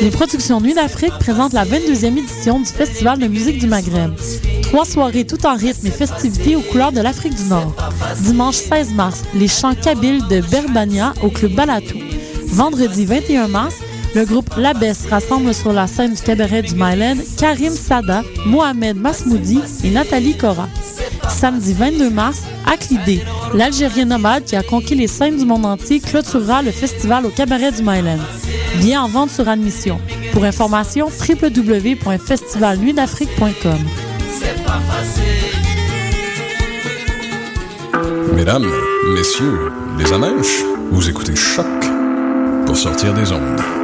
Les productions Nuit d'Afrique présentent la 22e édition du Festival de musique du Maghreb. Trois soirées tout en rythme et festivités aux couleurs de l'Afrique du Nord. Dimanche 16 mars, les chants kabyles de Berbania au Club Balatou. Vendredi 21 mars, le groupe Labès rassemble sur la scène du cabaret du Mylène Karim Sada, Mohamed Masmoudi et Nathalie Cora. Samedi 22 mars, Aklidé, l'Algérien nomade qui a conquis les scènes du monde entier, clôturera le festival au cabaret du Mylène. Bien en vente sur admission. Pour information, www.festivalnuitdafrique.com. Mesdames, messieurs, les amèches, vous écoutez Choc pour sortir des ondes.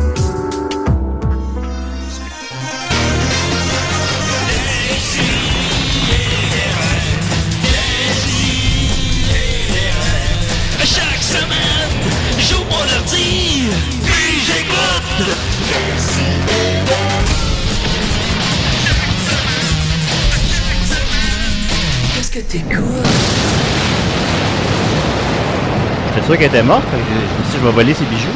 Que t'écoutes? J'étais sûr qu'elle était morte? Je je me suis dit, je vais voler ses bijoux.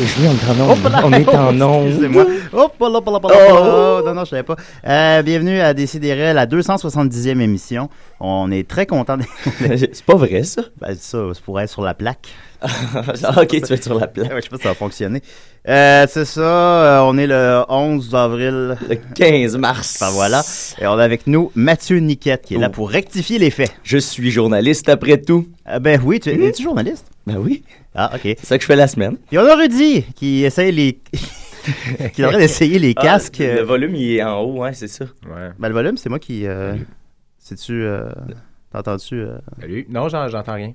Et je on est en onde. On est en onde. Excusez-moi. Hop là, hop là, hop là. Oh, Non, non, je savais pas. Euh, bienvenue à Décideret, la 270e émission. On est très content de... C'est pas vrai, ça? Ben, ça, c'est pour être sur la plaque. Ah, ok, tu vas être sur la plaque. Ouais, je sais pas si ça va fonctionner. Euh, c'est ça, euh, on est le 11 avril. Le 15 mars. Enfin voilà. Et on a avec nous Mathieu Niquette qui est là Oh. pour rectifier les faits. Je suis journaliste après tout. Euh, ben oui, tu es, es-tu journaliste? Ben oui, Ah, ok. c'est ça que je fais la semaine. Et on a Rudy qui essaye les. qui train d'essayer les casques. Ah, le euh, volume, il est en haut, hein, c'est ça. Ouais. Ben, le volume, c'est moi qui. Euh... C'est-tu. Euh... T'entends-tu. Euh... Salut. Non, j'en- j'entends rien.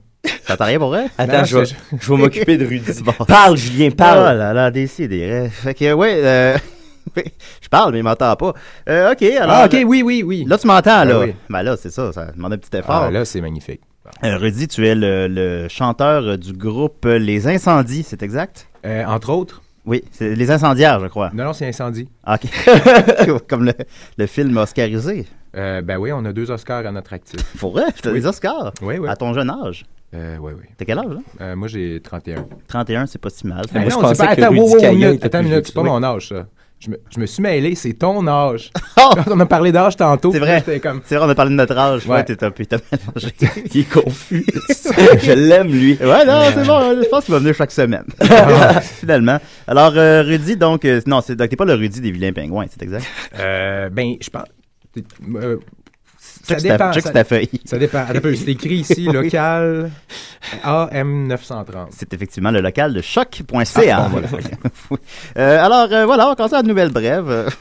T'entends rien pour vrai? Attends, Non, je vais, c'est- je vais m'occuper de Rudy. Bon. Parle, Julien, Oh parle. là là, décidé. Fait que, ouais. Euh... je parle, mais il m'entend pas. Euh, ok, alors. Ah, ok, oui, oui, oui. Là, tu m'entends, là. Ah oui. Ben là, c'est ça, ça demande un petit effort. Ah, là, c'est magnifique. Bon. Euh, Rudy, tu es le, le chanteur du groupe Les Incendies, c'est exact? Euh, entre autres, Oui, c'est Les Incendiaires, je crois. non, non, c'est incendie. Ah, ok. Comme le, le film oscarisé. Euh, ben oui, on a deux Oscars à notre actif. Pour vrai, t'as Oui. des Oscars? Oui, oui. À ton jeune âge? Euh, oui, oui. T'as quel âge, là? Euh, moi, j'ai 31. 31, c'est pas si mal. Ben, moi, je non, pensais c'est pas- que attends, wow, minute, attends, une minute, c'est pas mon âge, ça. Je me, je me suis mêlé, c'est ton âge. Oh! on a parlé d'âge tantôt. C'est vrai. comme... C'est vrai, on a parlé de notre âge. Ouais, Ouais. t'es un mélangé. Il est confus. je l'aime, lui. ouais, non, c'est bon. Je pense qu'il va venir chaque semaine. Finalement. Alors, euh, Rudy, donc, euh, non, c'est, donc, t'es pas le Rudy des vilains pingouins, c'est exact? Euh, ben, je pense... euh, Check ta- dépend. check ça- ta feuille. Ça dépend. Attends un peu, c'est écrit ici, local AM930. C'est effectivement le local de choc.ca. Ah, voilà. Euh, alors, euh, voilà, on va commencer à la nouvelle brève.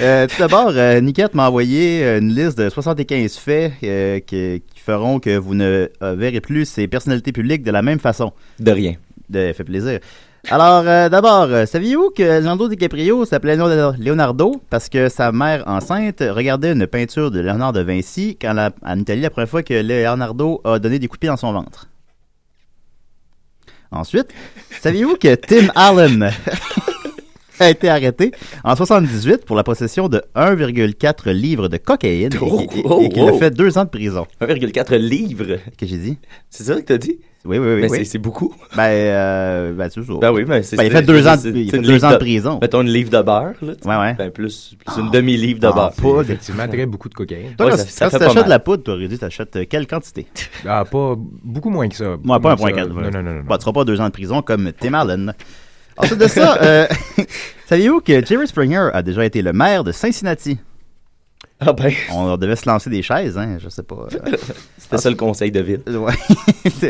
Euh, tout d'abord, euh, Niquette m'a envoyé une liste de 75 faits euh, qui, qui feront que vous ne euh, verrez plus ces personnalités publiques de la même façon. De rien. De fait plaisir. Alors, euh, d'abord, euh, saviez-vous que Leonardo DiCaprio s'appelait Leonardo- Leonardo parce que sa mère enceinte regardait une peinture de Léonard de Vinci quand la, en Italie la première fois que Leonardo a donné des coups de pied dans son ventre? Ensuite, saviez-vous que Tim Allen a été arrêté en 78 pour la possession de 1,4 livres de cocaïne et- Oh, et, et- oh, et qu'il a oh. fait deux ans de prison? 1,4 livres? Qu'est-ce que j'ai dit? C'est ça que t'as dit? Oui, oui, oui. Mais oui. c'est- beaucoup. Ben, euh, ben, c'est ça. Ben oui, mais c'est Ben, il c'est- fait deux ans, de- il fait une deux livre ans de prison. Mettons une livre de beurre, là. tu. Ouais, ouais. Ben, plus, plus une demi-livre de Ah, beurre. pas- Effectivement, très beaucoup de cocaïne. Toi, Ouais, quand, ça- ça quand fait tu mal. de la poudre, toi, Rudy, t'achètes euh, quelle quantité? Ah, pas beaucoup moins que ça. Moi, pas un Moins point que ça. quatre. Non, non, non. non. Bah, tu seras pas deux ans de prison comme Tim Allen. Ensuite de ça, euh, saviez-vous que Jerry Springer a déjà été le maire de Cincinnati? Ah ben, On devait se lancer des chaises, hein, je sais pas. c'était ça le conseil de ville. ouais.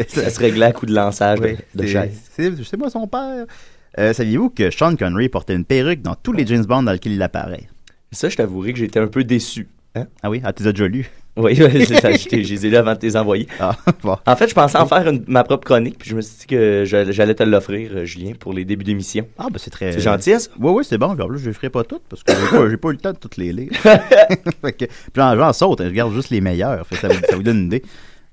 Ça se réglait à coup de lançage oui, de, de c'est- moi son père. Euh, Saviez-vous que Sean Connery portait une perruque dans tous les James Bond dans lesquels il apparaît? Ça, je t'avouerai que j'étais un peu déçu. Hein? Ah oui? Ah, tu déjà lus? Oui, ouais, c'est ça. Je les ai là avant de les envoyer. Ah, bon. En fait, je pensais en faire une- ma propre chronique, puis je me suis dit que j'allais te l'offrir, euh, Julien, pour les débuts d'émission. Ah, ben c'est très... C'est gentil, hein, ça? Oui, oui, c'est bon. En plus, je les ferai pas toutes parce que j'ai pas, j'ai pas eu le temps de toutes les lire. Fait que- puis j'en, j'en saute, hein, je garde juste les meilleurs. Ça, vous, ça vous donne une idée.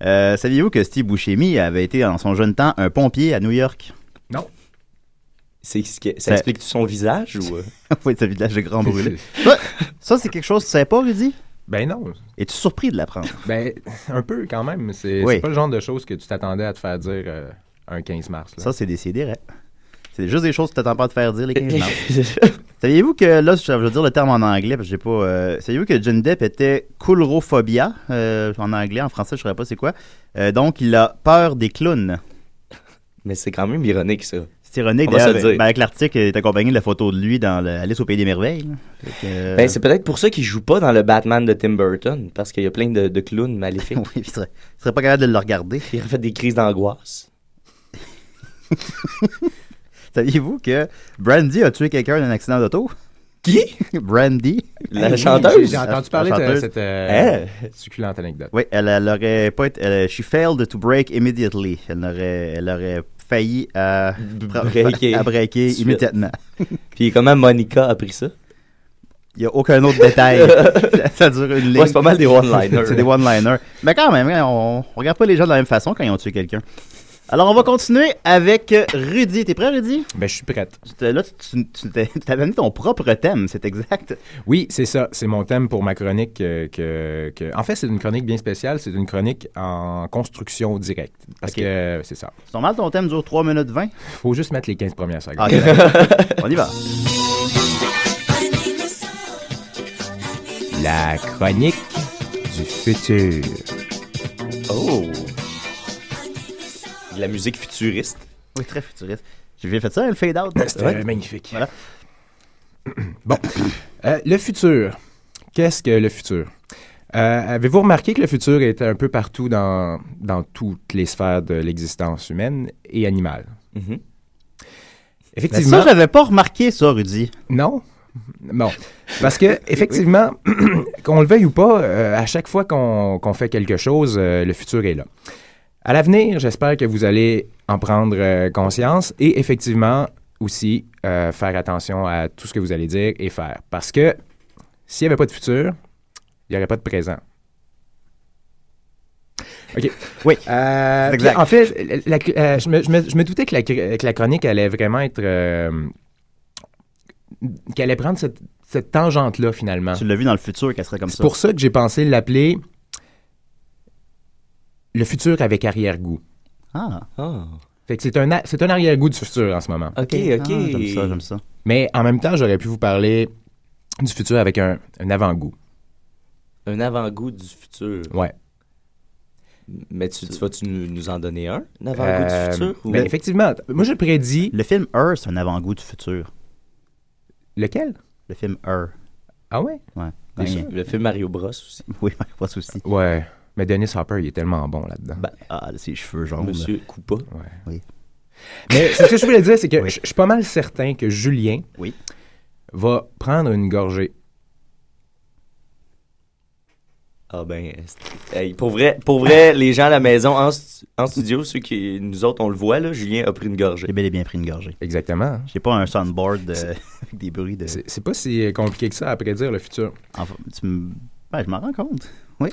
Euh, saviez-vous que Steve Buscemi avait été, en son jeune temps, un pompier à New York? Non. C'est, ce que- ça Ça- explique son visage ou. euh? oui, ce village de Grand Brûlé. ça, ça, c'est quelque chose que tu savais pas, Rudy? Ben non. Es-tu surpris de l'apprendre? Ben, un peu quand même. C'est Oui. pas le genre de choses que tu t'attendais à te faire dire euh, un 15 mars. là. Ça, c'est décidé, ouais. C'est juste des choses que tu t'attends pas de faire dire les 15 mars. Saviez-vous que, là, je veux dire le terme en anglais, parce que j'ai pas... euh, Saviez-vous que Depp était coulrophobia, euh, en anglais, en français, je saurais pas c'est quoi. Euh, donc, il a peur des clowns. Mais c'est quand même ironique, ça. C'est ironique, d'ailleurs, ben, avec l'article, il est accompagné de la photo de lui dans le Alice au Pays des Merveilles. euh, Ben, c'est peut-être pour ça qu'il joue pas dans le Batman de Tim Burton, parce qu'il y a plein de, de clowns maléfiques. oui, il serait, il serait pas capable de le regarder. Il a fait des crises d'angoisse. Saviez-vous que Brandy a tué quelqu'un d'un accident d'auto? Qui? Brandy. La Oui, chanteuse? J'ai entendu parler de cette euh, Hein? succulente anecdote. Oui, elle, elle aurait pas été. elle- she failed to break immediately. Elle aurait, elle aurait failli à, Breaker. à breaker immédiatement. Puis comment Monica a pris ça? Il n'y a aucun autre détail. ça dure une ligne. Ouais, c'est pas mal des one-liners. c'est des one-liners. Mais quand même, hein, on, on regarde pas les gens de la même façon quand ils ont tué quelqu'un. Alors, on va continuer avec euh, Rudy. T'es prêt, Rudy? Ben, je suis prête. Là, tu, tu, tu t'avais mis ton propre thème, c'est exact. Oui, c'est ça. C'est mon thème pour ma chronique. euh, que, que- En fait, c'est une chronique bien spéciale. C'est une chronique en construction directe. Parce que euh, c'est ça. C'est normal, ton thème dure 3 minutes 20. faut juste mettre les 15 premières secondes. Ah, ok, d'accord. on y va. La chronique du futur. Oh! De la musique futuriste. Oui, très futuriste. J'ai bien fait ça, le fade-out. C'était Ouais. magnifique. Voilà. Bon. Euh, le futur. Qu'est-ce que le futur? Euh, Avez-vous remarqué que le futur est un peu partout dans, dans toutes les sphères de l'existence humaine et animale? Mhm. Mais Effectivement. ça, j'avais pas remarqué ça, Rudy. Non? Bon. Parce que, effectivement, qu'on le veuille ou pas, euh, à chaque fois qu'on qu'on fait quelque chose, euh, le futur est là. À l'avenir, j'espère que vous allez en prendre euh, conscience et effectivement aussi euh, faire attention à tout ce que vous allez dire et faire. Parce que s'il n'y avait pas de futur, il n'y aurait pas de présent. OK. Oui, Euh, c'est exact. En fait, la- la- je, me, je me- je me doutais que la, que la chronique allait vraiment être. euh, qu'elle allait prendre cette, cette tangente-là, finalement. Tu l'as vu dans le futur qu'elle serait comme C'est ça. pour ça que j'ai pensé l'appeler Le futur avec arrière-goût. Ah, Ah. Fait que c'est un, a- c'est un arrière-goût du futur en ce moment. OK, OK. Ah, j'aime ça, j'aime ça. Mais en même temps, j'aurais pu vous parler du futur avec un, un avant-goût. Un avant-goût du futur. Ouais. Mais tu, tu vas-tu nous, nous en donner un? Un avant-goût Euh, du futur? ou- ben, effectivement, moi je prédis. Le film Her, c'est un avant-goût du futur. Lequel? Le film Her. Ah ouais? Ouais. Le film Mario Bros aussi. Oui, pas de souci. Ouais. Mais Dennis Hopper, il est tellement bon là-dedans. Ben, Ah, ses cheveux jaunes. Monsieur Coupa. Ouais. Oui. Mais ce que je voulais dire, c'est que Oui. je je suis pas mal certain que Julien Oui. va prendre une gorgée. Ah ben, hey, pour vrai, pour vrai, les gens à la maison, en, stu- en studio, ceux qui, nous autres, on le voit, là, Julien a pris une gorgée. J'ai bel et bien pris une gorgée. Exactement. J'ai pas un soundboard euh, avec des bruits de. C'est pas si compliqué que ça à prédire le futur. Enfin, tu me- Ouais, je m'en rends compte. Oui.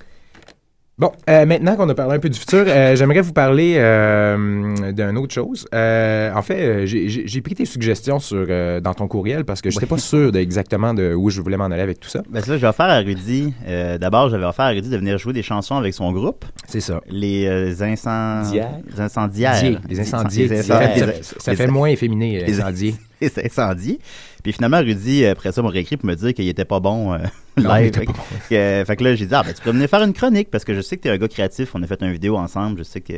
Bon, euh, maintenant qu'on a parlé un peu du futur, euh, j'aimerais vous parler euh, d'une autre chose. Euh, en fait, euh, j'ai- j'ai j'ai pris tes suggestions sur, euh, dans ton courriel parce que je n'étais Oui. pas sûr de exactement de où je voulais m'en aller avec tout ça. Ben, c'est là, j'ai offert à Rudy. euh, D'abord, j'avais offert à Rudy de venir jouer des chansons avec son groupe. C'est ça. Les euh, incendiaires. Diaires. Les incendiaires. Les incendiés. Les Ça, fait- ça- ça fait moins efféminé, les- incendié. Les incendies. Puis finalement, Rudy, après ça, m'a réécrit pour me dire qu'il était pas bon euh, Non, live. était Fait pas que, euh, fait que là, j'ai dit, ah, ben, tu pourrais venir faire une chronique parce que je sais que tu es un gars créatif. On a fait une vidéo ensemble. Je sais que.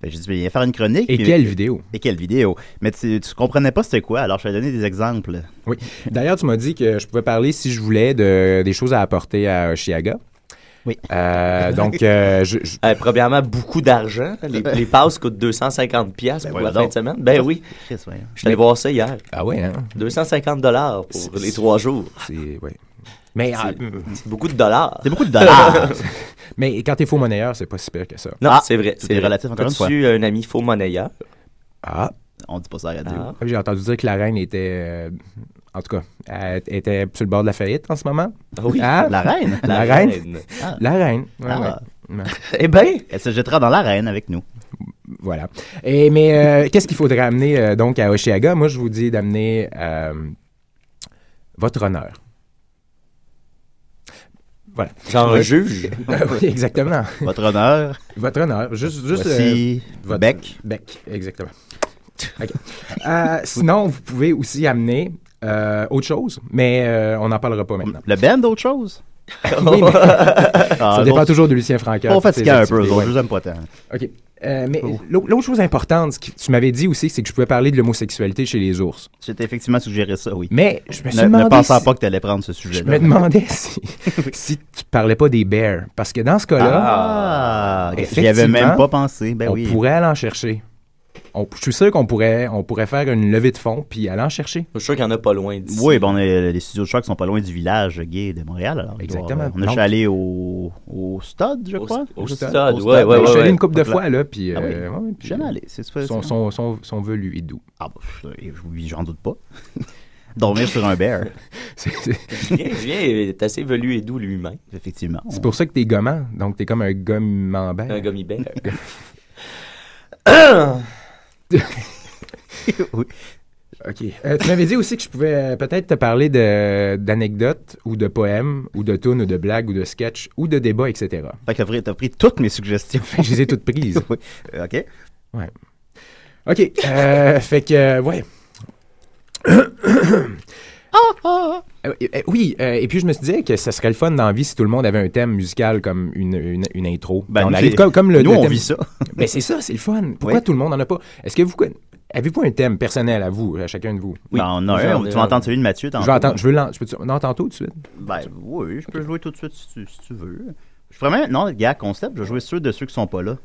Fait que j'ai dit, ben, viens faire une chronique. Et Puis- quelle vidéo? Et quelle vidéo? Mais tu, tu comprenais pas c'était quoi, alors je t'ai donné des exemples. Oui. D'ailleurs, tu m'as dit que je pouvais parler, si je voulais, de, des choses à apporter à Oshiaga. Oui. Euh, donc, euh, je, je- Euh, premièrement, beaucoup d'argent. Les, les passes coûtent 250 pièces Ben pour la fin de semaine. Ben oui. Je suis allé voir ça hier. ah ouais, hein? 250 dollars pour C'est- les trois jours. C'est, ouais. Mais, ah, C'est beaucoup de dollars. C'est beaucoup de dollars. mais quand t'es faux monnayeur, c'est pas si pire que ça. Non, Ah, c'est vrai. C'est relatif, encore une fois. Un ami faux monnayeur? Ah, On dit pas ça à la radio. Ah. j'ai entendu dire que la reine était, euh, en tout cas, elle était sur le bord de la faillite en ce moment. Ah oui. Ah, La reine? La, reine. La reine. ouais, Ah. ouais. Ouais. Eh ben, Elle se jettera dans l'arène avec nous. Voilà. Et, mais euh, qu'est-ce qu'il faudrait amener euh, donc à Oshiaga? Moi, je vous dis d'amener euh, votre honneur. Voilà. genre un juge. oui, exactement. Votre honneur. Votre honneur. Juste, juste Voici euh, votre bec. Bec, exactement. OK. Euh, sinon, vous pouvez aussi amener euh, autre chose, mais euh, on n'en parlera pas maintenant. Le band, d'autre chose? Oui, mais Ah, ça dépend l'autre- toujours de Lucien Francaire. On ses un peu, ouais. je les aime pas tant. OK. Euh, mais l'au- l'autre chose importante, ce que tu m'avais dit aussi, c'est que je pouvais parler de l'homosexualité chez les ours. J'ai effectivement suggéré ça, oui. Mais je me suis Ne, demandé ne pensant si- pas que tu allais prendre ce Je sujet-là. me demandais si, si tu parlais pas des bears. Parce que dans ce cas-là, Ah, j'y avais même pas pensé. Ben on oui. pourrait aller en chercher. On- je suis sûr qu'on pourrait, on pourrait faire une levée de fonds puis aller en chercher. Je suis sûr qu'il y en a pas loin d'ici. Oui, ben on est, les studios de choc sont pas loin du village gay de Montréal. Alors, doit Exactement. avoir- on est Donc- allé au, au stade, je Au- crois. au sais- stade, au ouais, ouais, je suis allé ouais. une couple de fois là, puis Ah oui. euh, puis, jamais allé. C'est Son, son, son, son velus et doux. Ah, bah, je- oui, j'en doute pas. Dormir sur un bear, C'est est assez velu et doux lui-même. effectivement. c'est pour ça que t'es gommant. Donc t'es comme un gommant Un gummy bear. Oui. OK. Euh, tu m'avais dit aussi que je pouvais euh, peut-être te parler d'anecdotes ou de poèmes ou de tunes ou de blagues ou de sketchs ou de débats, etc. Fait que t'as pris, t'as pris toutes mes suggestions. je les ai toutes prises. Oui. Euh, OK. OK. euh, fait que, Euh, euh, oui, euh, et puis je me suis dit que ça serait le fun dans la vie si tout le monde avait un thème musical comme une, une, une intro. Ben, on arrive c'est- comme, comme le, Nous, le on thème- vit ça. Ben c'est ça, c'est le fun. Pourquoi Oui. tout le monde en a pas? Est-ce que vous avez-vous un thème personnel à vous, à chacun de vous? Oui. Ben, on a un. Tu vas entendre celui de Mathieu Je tantôt. veux entendre, je veux je peux non tantôt tout de suite? Ben oui, je peux jouer tout de suite si tu, si tu veux. Je ferais même, non, gars, concept, je vais jouer ceux de ceux qui sont pas là. Moi,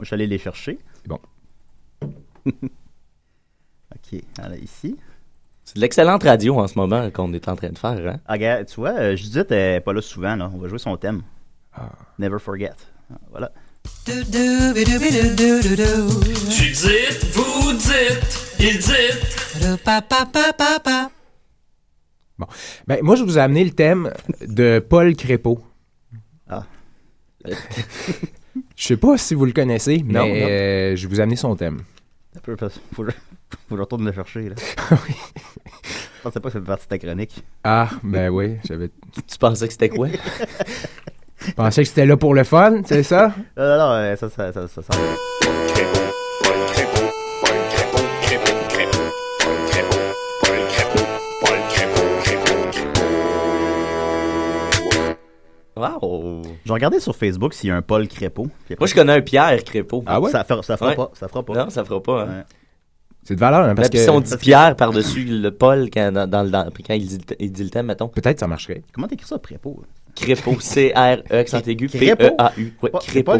je suis allé les chercher. C'est bon. ok, alors ici. C'est de l'excellente radio en ce moment qu'on est en train de faire. Hein? Ah, gars, tu vois, euh, Judith est pas là souvent, là. On va jouer son thème. Ah. Never forget. Voilà. Tu dites, vous dites, il dit. Ben moi je vous ai amené le thème de Paul Crépeau. Ah. Je sais pas si vous le connaissez, mais Non, non. euh, je vous ai amené son thème. Faut, que je- retourne le chercher, là. Je pensais pas que ça fait partie de ta chronique. Ah, ben oui, j'avais Tu pensais que c'était quoi? je pensais que c'était là pour le fun, c'est ça? Non, non, non, euh, ça, ça, ça, ça, ça. Wow! Je vais regarder sur Facebook s'il y a un Paul Crépeau. Moi, je connais un Pierre Crépeau. Ah ouais? Ça, fera- ça fera Ouais. pas. Ça fera pas. Non, ça fera pas. Hein. Ouais. C'est de valeur hein, parce Parce que si on dit Pierre par-dessus le Paul quand, dans, dans le- dans- quand il, dit, le- il dit le thème, mettons. peut-être ça marcherait. Comment t'écris ça, Crépeau? Crépeau, C-R-E, accent aigu? P-E-A-U.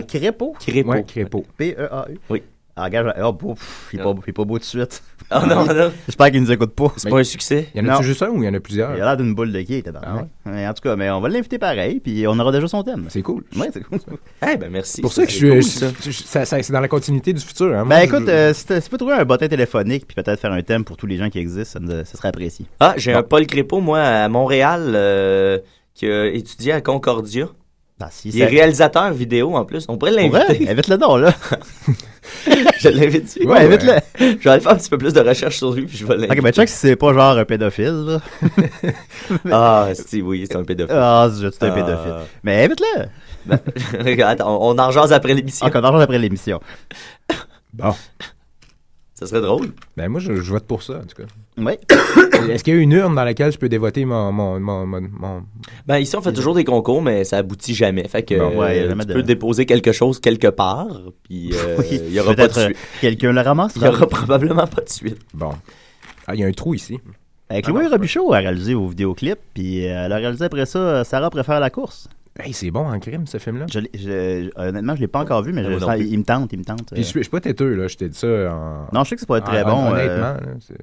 Crépeau. Ouais, Crépeau. P-E-A-U? Oui. Ah, regarde, oh, beau, pff, il, est pas, il est pas beau tout de suite. Oh non, non, J'espère qu'il nous écoute pas. c'est pas un succès. Il y en a juste un ou il y en a plusieurs? Il a l'air d'une boule de quai, tabarnak. Ah Ouais, En tout cas, mais on va l'inviter pareil, puis on aura déjà son thème. C'est cool. Ouais, c'est cool. Eh ben merci. C'est pour ça que je C'est cool, suis. ça. je- je- ça- ça- c'est dans la continuité du futur. hein. Moi, Ben je- écoute, euh, si tu peux trouver un bottin téléphonique, puis peut-être faire un thème pour tous les gens qui existent, ça serait apprécié. Ah, j'ai un Paul Crépeau, moi, à Montréal, euh, qui a étudié à Concordia. Ah, si, Il est réalisateur vidéo en plus. On pourrait l'inviter. Invite-le donc, là. je l'invite. Ouais, ouais. invite-le. Je vais aller faire un petit peu plus de recherche sur lui, puis je vais l'inviter. Ok, ben check si c'est pas genre un pédophile, là. Ah, si, oui, c'est un pédophile. Ah, c'est un Ah. pédophile. Mais invite-le. Ben, Attends, on on en jase après l'émission. Encore d'argent après l'émission. Bon. Ça serait drôle. Ben moi, je, je vote pour ça, en tout cas. Oui. Est-ce qu'il y a une urne dans laquelle je peux dévoter mon. mon, mon, mon- mon- Ben, ici, on fait toujours des concours, mais ça aboutit jamais. Fait que Bon, ouais, euh, jamais tu de- peux déposer quelque chose quelque part, puis euh, Oui. il y aura pas de Peut-être euh, suite. quelqu'un le ramasse. Il y aura probablement pas de suite. Bon. Ah, il y a un trou ici. Avec Chloé Robichaud a réalisé vos vidéoclips, puis euh, elle a réalisé après ça euh, Sarah préfère la course. Hey, c'est bon en crime, ce film-là. Je je- honnêtement, je l'ai pas encore vu, mais Ah, je il me tente, il me tente. Puis je, suis- pas têteux, là. Je t'ai dit ça en. Non, je sais que c'est pas très en- bon. euh, Honnêtement, là, c'est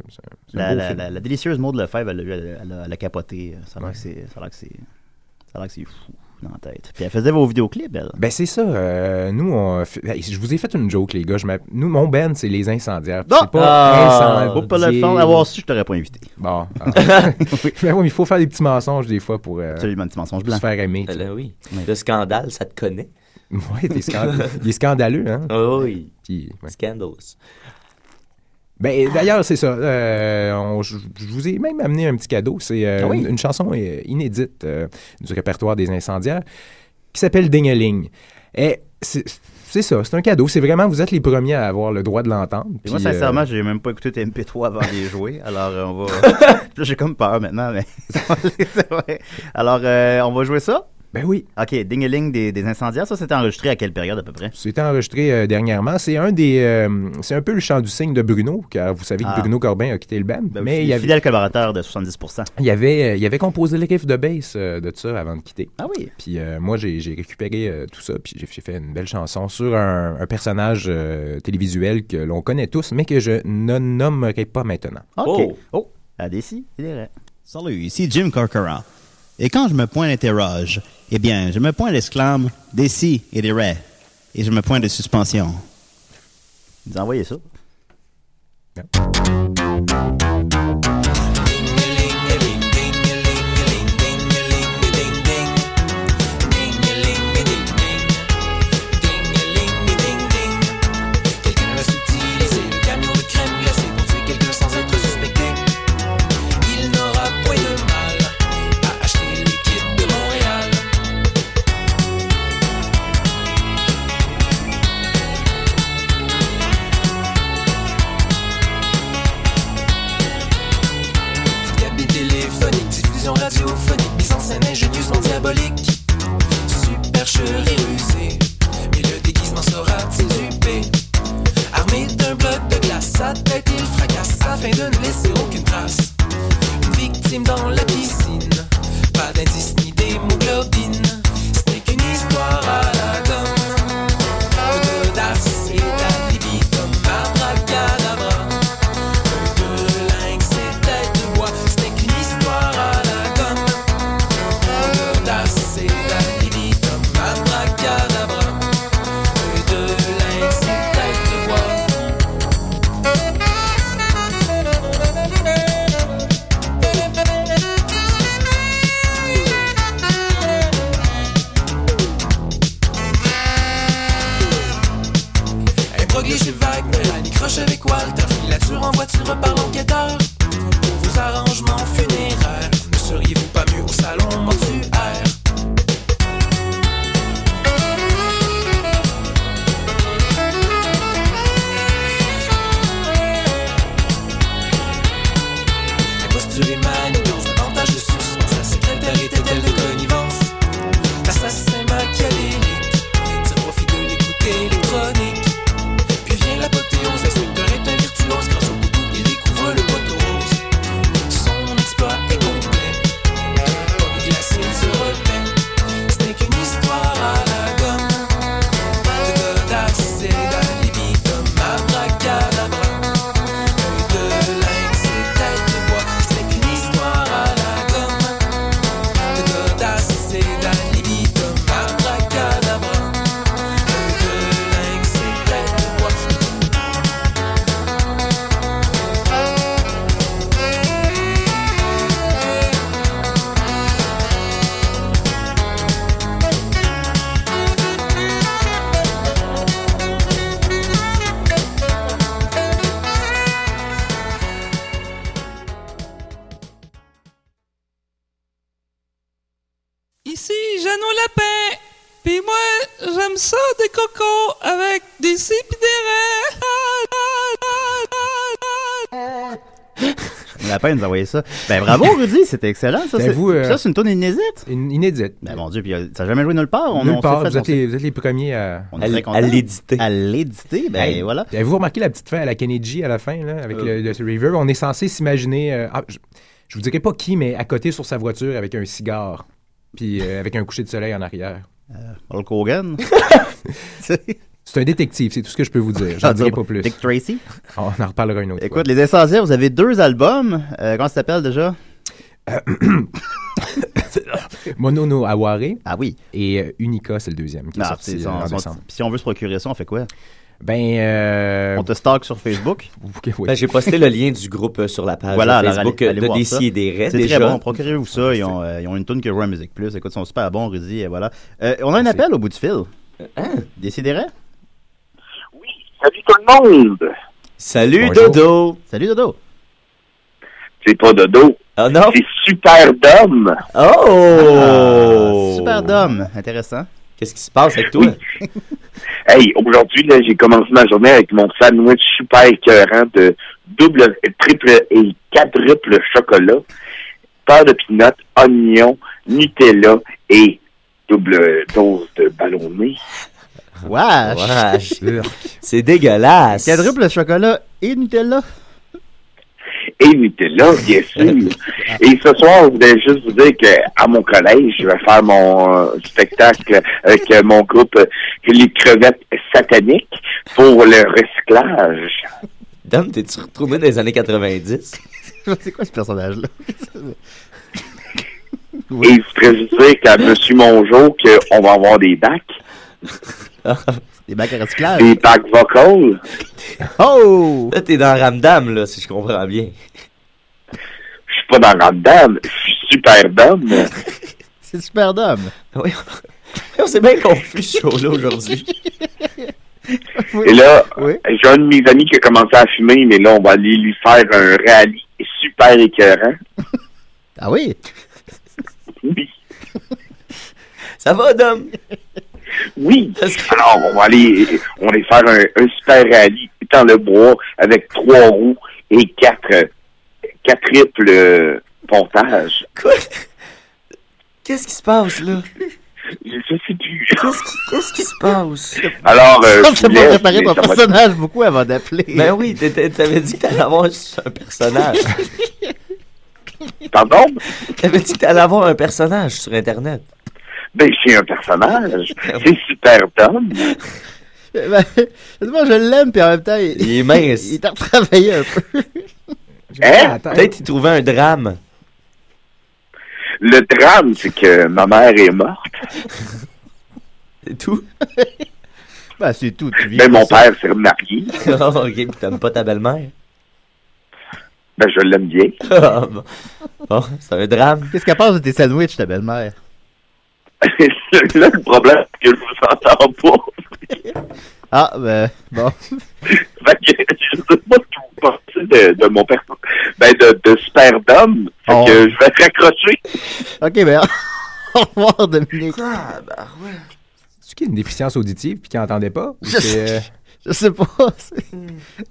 La, la, la- la délicieuse Maud Lefebvre, elle, elle, elle a capoté. Ça ça ça a l'air que c'est fou dans la tête. Puis elle faisait vos vidéoclips, elle. Ben c'est ça. euh, nous, on hey, je vous ai fait une joke, les gars. Je nous, mon band, c'est les incendiaires. Non! C'est pas Ah! incendiaire. Pour pas le fond, avoir su, je t'aurais pas invité. Bon. ah. Ben oui, mais il faut faire des petits mensonges des fois pour euh, Absolument, se faire aimer. là, oui. Oui. Le scandale, ça te connaît. Ouais, t'es scand- il est scandaleux, hein? Oh, oui. Puis, ouais. Scandalous. Ben, d'ailleurs, c'est ça. euh, on- je je vous ai même amené un petit cadeau. C'est euh, Ah oui? une, une chanson euh, inédite euh, du répertoire des incendiaires qui s'appelle Dingeling. Et c'est ça, c'est un cadeau. C'est vraiment, vous êtes les premiers à avoir le droit de l'entendre. Moi, sincèrement, j'ai même pas écouté tes MP3 avant de les jouer. Alors, on va. J'ai comme peur maintenant, mais. c'est vrai. Alors, on va jouer ça. Ben oui, OK, Dingeling des, des incendiaires. Ça, c'était enregistré à quelle période à peu près? c'était enregistré euh, dernièrement. C'est un des, euh, c'est un peu le chant du cygne de Bruno, car vous savez que Ah. Bruno Corbin a quitté le band. Ben, mais il y, avait, Fidèle collaborateur de 70%. il, y avait, euh, il y avait composé le riff de bass euh, de ça avant de quitter. Ah oui. Puis euh, moi, j'ai récupéré euh, tout ça, puis j'ai fait une belle chanson sur un, un personnage euh, télévisuel que l'on connaît tous, mais que je ne nommerai pas maintenant. OK. Oh. Oh, à Dessy, il est vrai. Salut, ici Jim Corcoran. Et quand je me pointe interroge, eh bien, je me pointe d'exclame, des si et des raies. Et je me pointe de suspension. Vous envoyez ça? La peine nous envoyer ça. Ben bravo, Rudy, c'était excellent. Ça, Ben, c'est vous, euh, ça, c'est une tourne inédite. Une inédite. Ben mon Dieu, puis euh, ça n'a jamais joué nulle part. On, Nulle on part, s'est fait- vous, on êtes les, vous êtes les premiers à... on l'éditer. À l'éditer, ben Hey, voilà. Avez-vous remarqué la petite fin à la Kennedy à la fin, là, avec Euh. le, le reverb? On est censé s'imaginer... euh, ah, je, je vous dirai pas qui, mais à côté sur sa voiture avec un cigare. Puis euh, avec un coucher de soleil en arrière. Hulk Hogan. C'est un détective, c'est tout ce que je peux vous dire. J'en dirai pas plus. Dick Tracy? On en reparlera une autre Écoute, les Essentiels, vous avez deux albums. Euh, comment ça s'appelle déjà? fois. Mono no Aware. Ah oui. Et euh, Unica, c'est le deuxième qui est Ah, sorti euh, en décembre. si on veut se procurer ça, on fait quoi? Ben, euh, On te stalk sur Facebook? oui. Ben, J'ai posté le lien du groupe euh, sur la page Voilà, alors Facebook allez- euh, allez de DC et des Raids. C'est très bon, procurez-vous ça. Ils ont, euh, ils ont une tune qui joue à Musique Plus. Écoute, ils sont super bons, Rudy, et voilà. Euh, on a un appel au bout du fil. Hein? Décidérez? Salut tout le monde! Salut Bonjour. Dodo! Salut, Dodo. C'est pas Dodo, Oh non! c'est Super Dom! Oh! Ah, super Dom. Intéressant. Qu'est-ce qui se passe avec toi? Hey, aujourd'hui, là, j'ai commencé ma journée avec mon sandwich super écœurant de double, triple et quadruple chocolat, beurre de pinot, oignon, Nutella et double dose de ballonné. Wesh! Wesh. C'est dégueulasse! Quadruple chocolat et Nutella? Et Nutella, bien sûr. Et ce soir, je voulais juste vous dire qu'à mon collège, je vais faire mon euh, spectacle avec euh, mon groupe euh, Les Crevettes Sataniques pour le recyclage. Dom, t'es-tu retrouvé dans les années 90? C'est quoi ce personnage-là? Et je voudrais juste dire qu'à M. Mongeau qu'on va avoir des bacs, Des bacs à recyclage. des bacs vocals. Oh! Là, t'es dans Ramdam, là, si je comprends bien. Je suis pas dans Ramdam, je suis super dame. C'est super Dom. Oui. On s'est bien confus, ce show-là, aujourd'hui. Et là, Oui. j'ai un de mes amis qui a commencé à fumer, mais là, on va aller lui faire un rallye super écœurant. Ah oui? Oui. Ça va, Dom? Oui. Alors, on va aller, on va aller faire un, un super rallye dans le bois avec trois roues et quatre, quatre triples euh, pontages. Quoi? Qu'est-ce qui se passe, là? Je sais plus. Qu'est-ce qui, qu'est-ce qui se passe? Alors, euh, je vous pas préparé ton personnage beaucoup avant d'appeler. Ben oui, t'avais dit que t'allais avoir un, un personnage. Pardon? T'avais dit que t'allais avoir un personnage sur Internet. Ben, c'est un personnage. C'est super Dom. Ben, moi, je l'aime, puis en même temps, il, Il est mince. il t'a retravaillé un peu. Hein? Peut-être qu'il trouvait un drame. Le drame, c'est que ma mère est morte. C'est tout? Ben, c'est tout. Tu vis Ben, mon ça. père s'est remarié. Ah, ok, puis t'aimes pas ta belle-mère? Ben, je l'aime bien. Ah, bon, Bon, c'est un drame. Qu'est-ce qu'elle pense de tes sandwichs, ta belle-mère? Là, le problème, c'est que je vous entends pas. Ah, ben, bon. Fait que, je sais pas ce que vous pensez de, de mon personnage. Ben, de, de super Dom. Fait Oh. que je vais te raccrocher. OK, ben, au revoir, Dominique. C'est-tu qu'il y a une déficience auditive puis qu'il n'entendait pas? Ou Je euh, Je sais pas. c'est-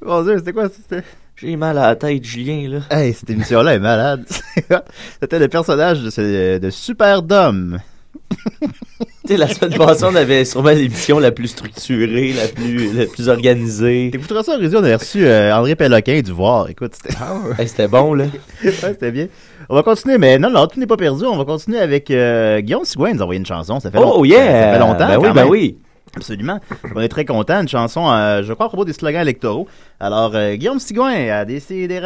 Mon Dieu, c'était quoi? C'était... J'ai mal à la tête, Julien, là. Hey, cette émission-là est malade. C'était le personnage de, ce- de Super Dom. Tu sais, la semaine passée, on avait sûrement l'émission la plus structurée, la plus, la plus organisée. T'écouteras ça, Rési, on a reçu euh, André Péloquin du Voir. Écoute, c'était... Hey, C'était bon, là. ouais, c'était bien. On va continuer, mais non, non, tout n'est pas perdu. On va continuer avec euh, Guillaume Sigouin nous a envoyé une chanson. Ça fait Oh, long- yeah! Ça fait longtemps. Ben oui, quand ben oui. Absolument. On est très content. Une chanson, euh, je crois, à propos des slogans électoraux. Alors, euh, Guillaume Sigouin a décidé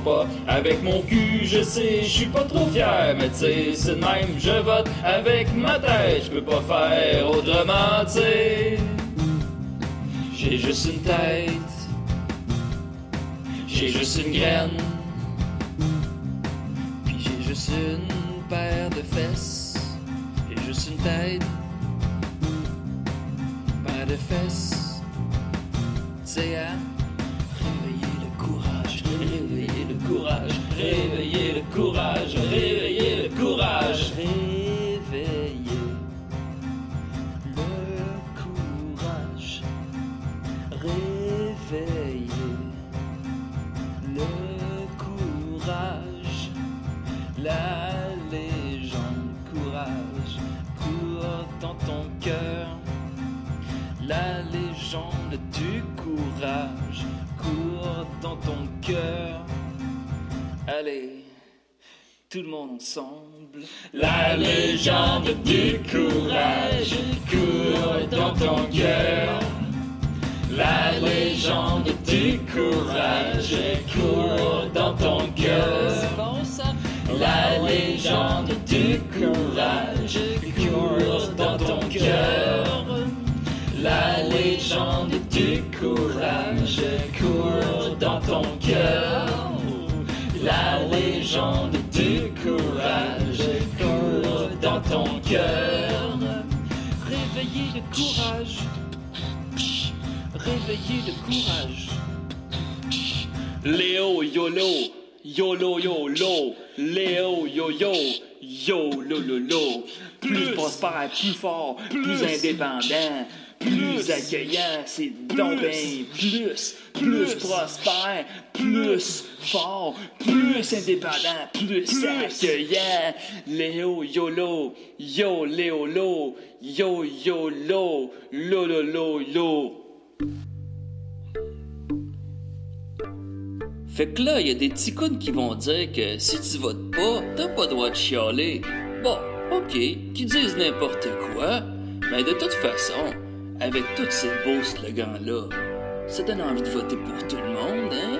pas avec mon cul. Je sais, je suis pas trop fier, mais tu c'est même. Je vote avec ma tête, je peux pas faire autrement, tu. J'ai juste une tête, j'ai juste une graine, La légende du courage court dans ton cœur. Allez, tout le monde ensemble. La légende du courage court dans ton cœur. La légende du courage court dans ton cœur. La légende du courage court dans ton cœur. La légende du courage court dans ton cœur. La légende du courage court dans ton cœur. Réveillez le courage. Réveillez le courage. Léo YOLO, YOLO YOLO, Léo YO-YO, YOLO LOLO. Plus prospère, plus fort, plus indépendant, plus accueillant, c'est donc ben plus, plus prospère, plus fort, plus indépendant, plus accueillant. Léo YOLO, Yo Léo Lo, Yo YOLO, Lo Lo Lo Lo. Fait que là, il y a des petits qui vont dire que si tu votes pas, t'as pas le droit de chialer. Bon, ok, qui disent n'importe quoi, mais de toute façon, avec tous ces beaux slogans-là, ça donne envie de voter pour tout le monde, hein?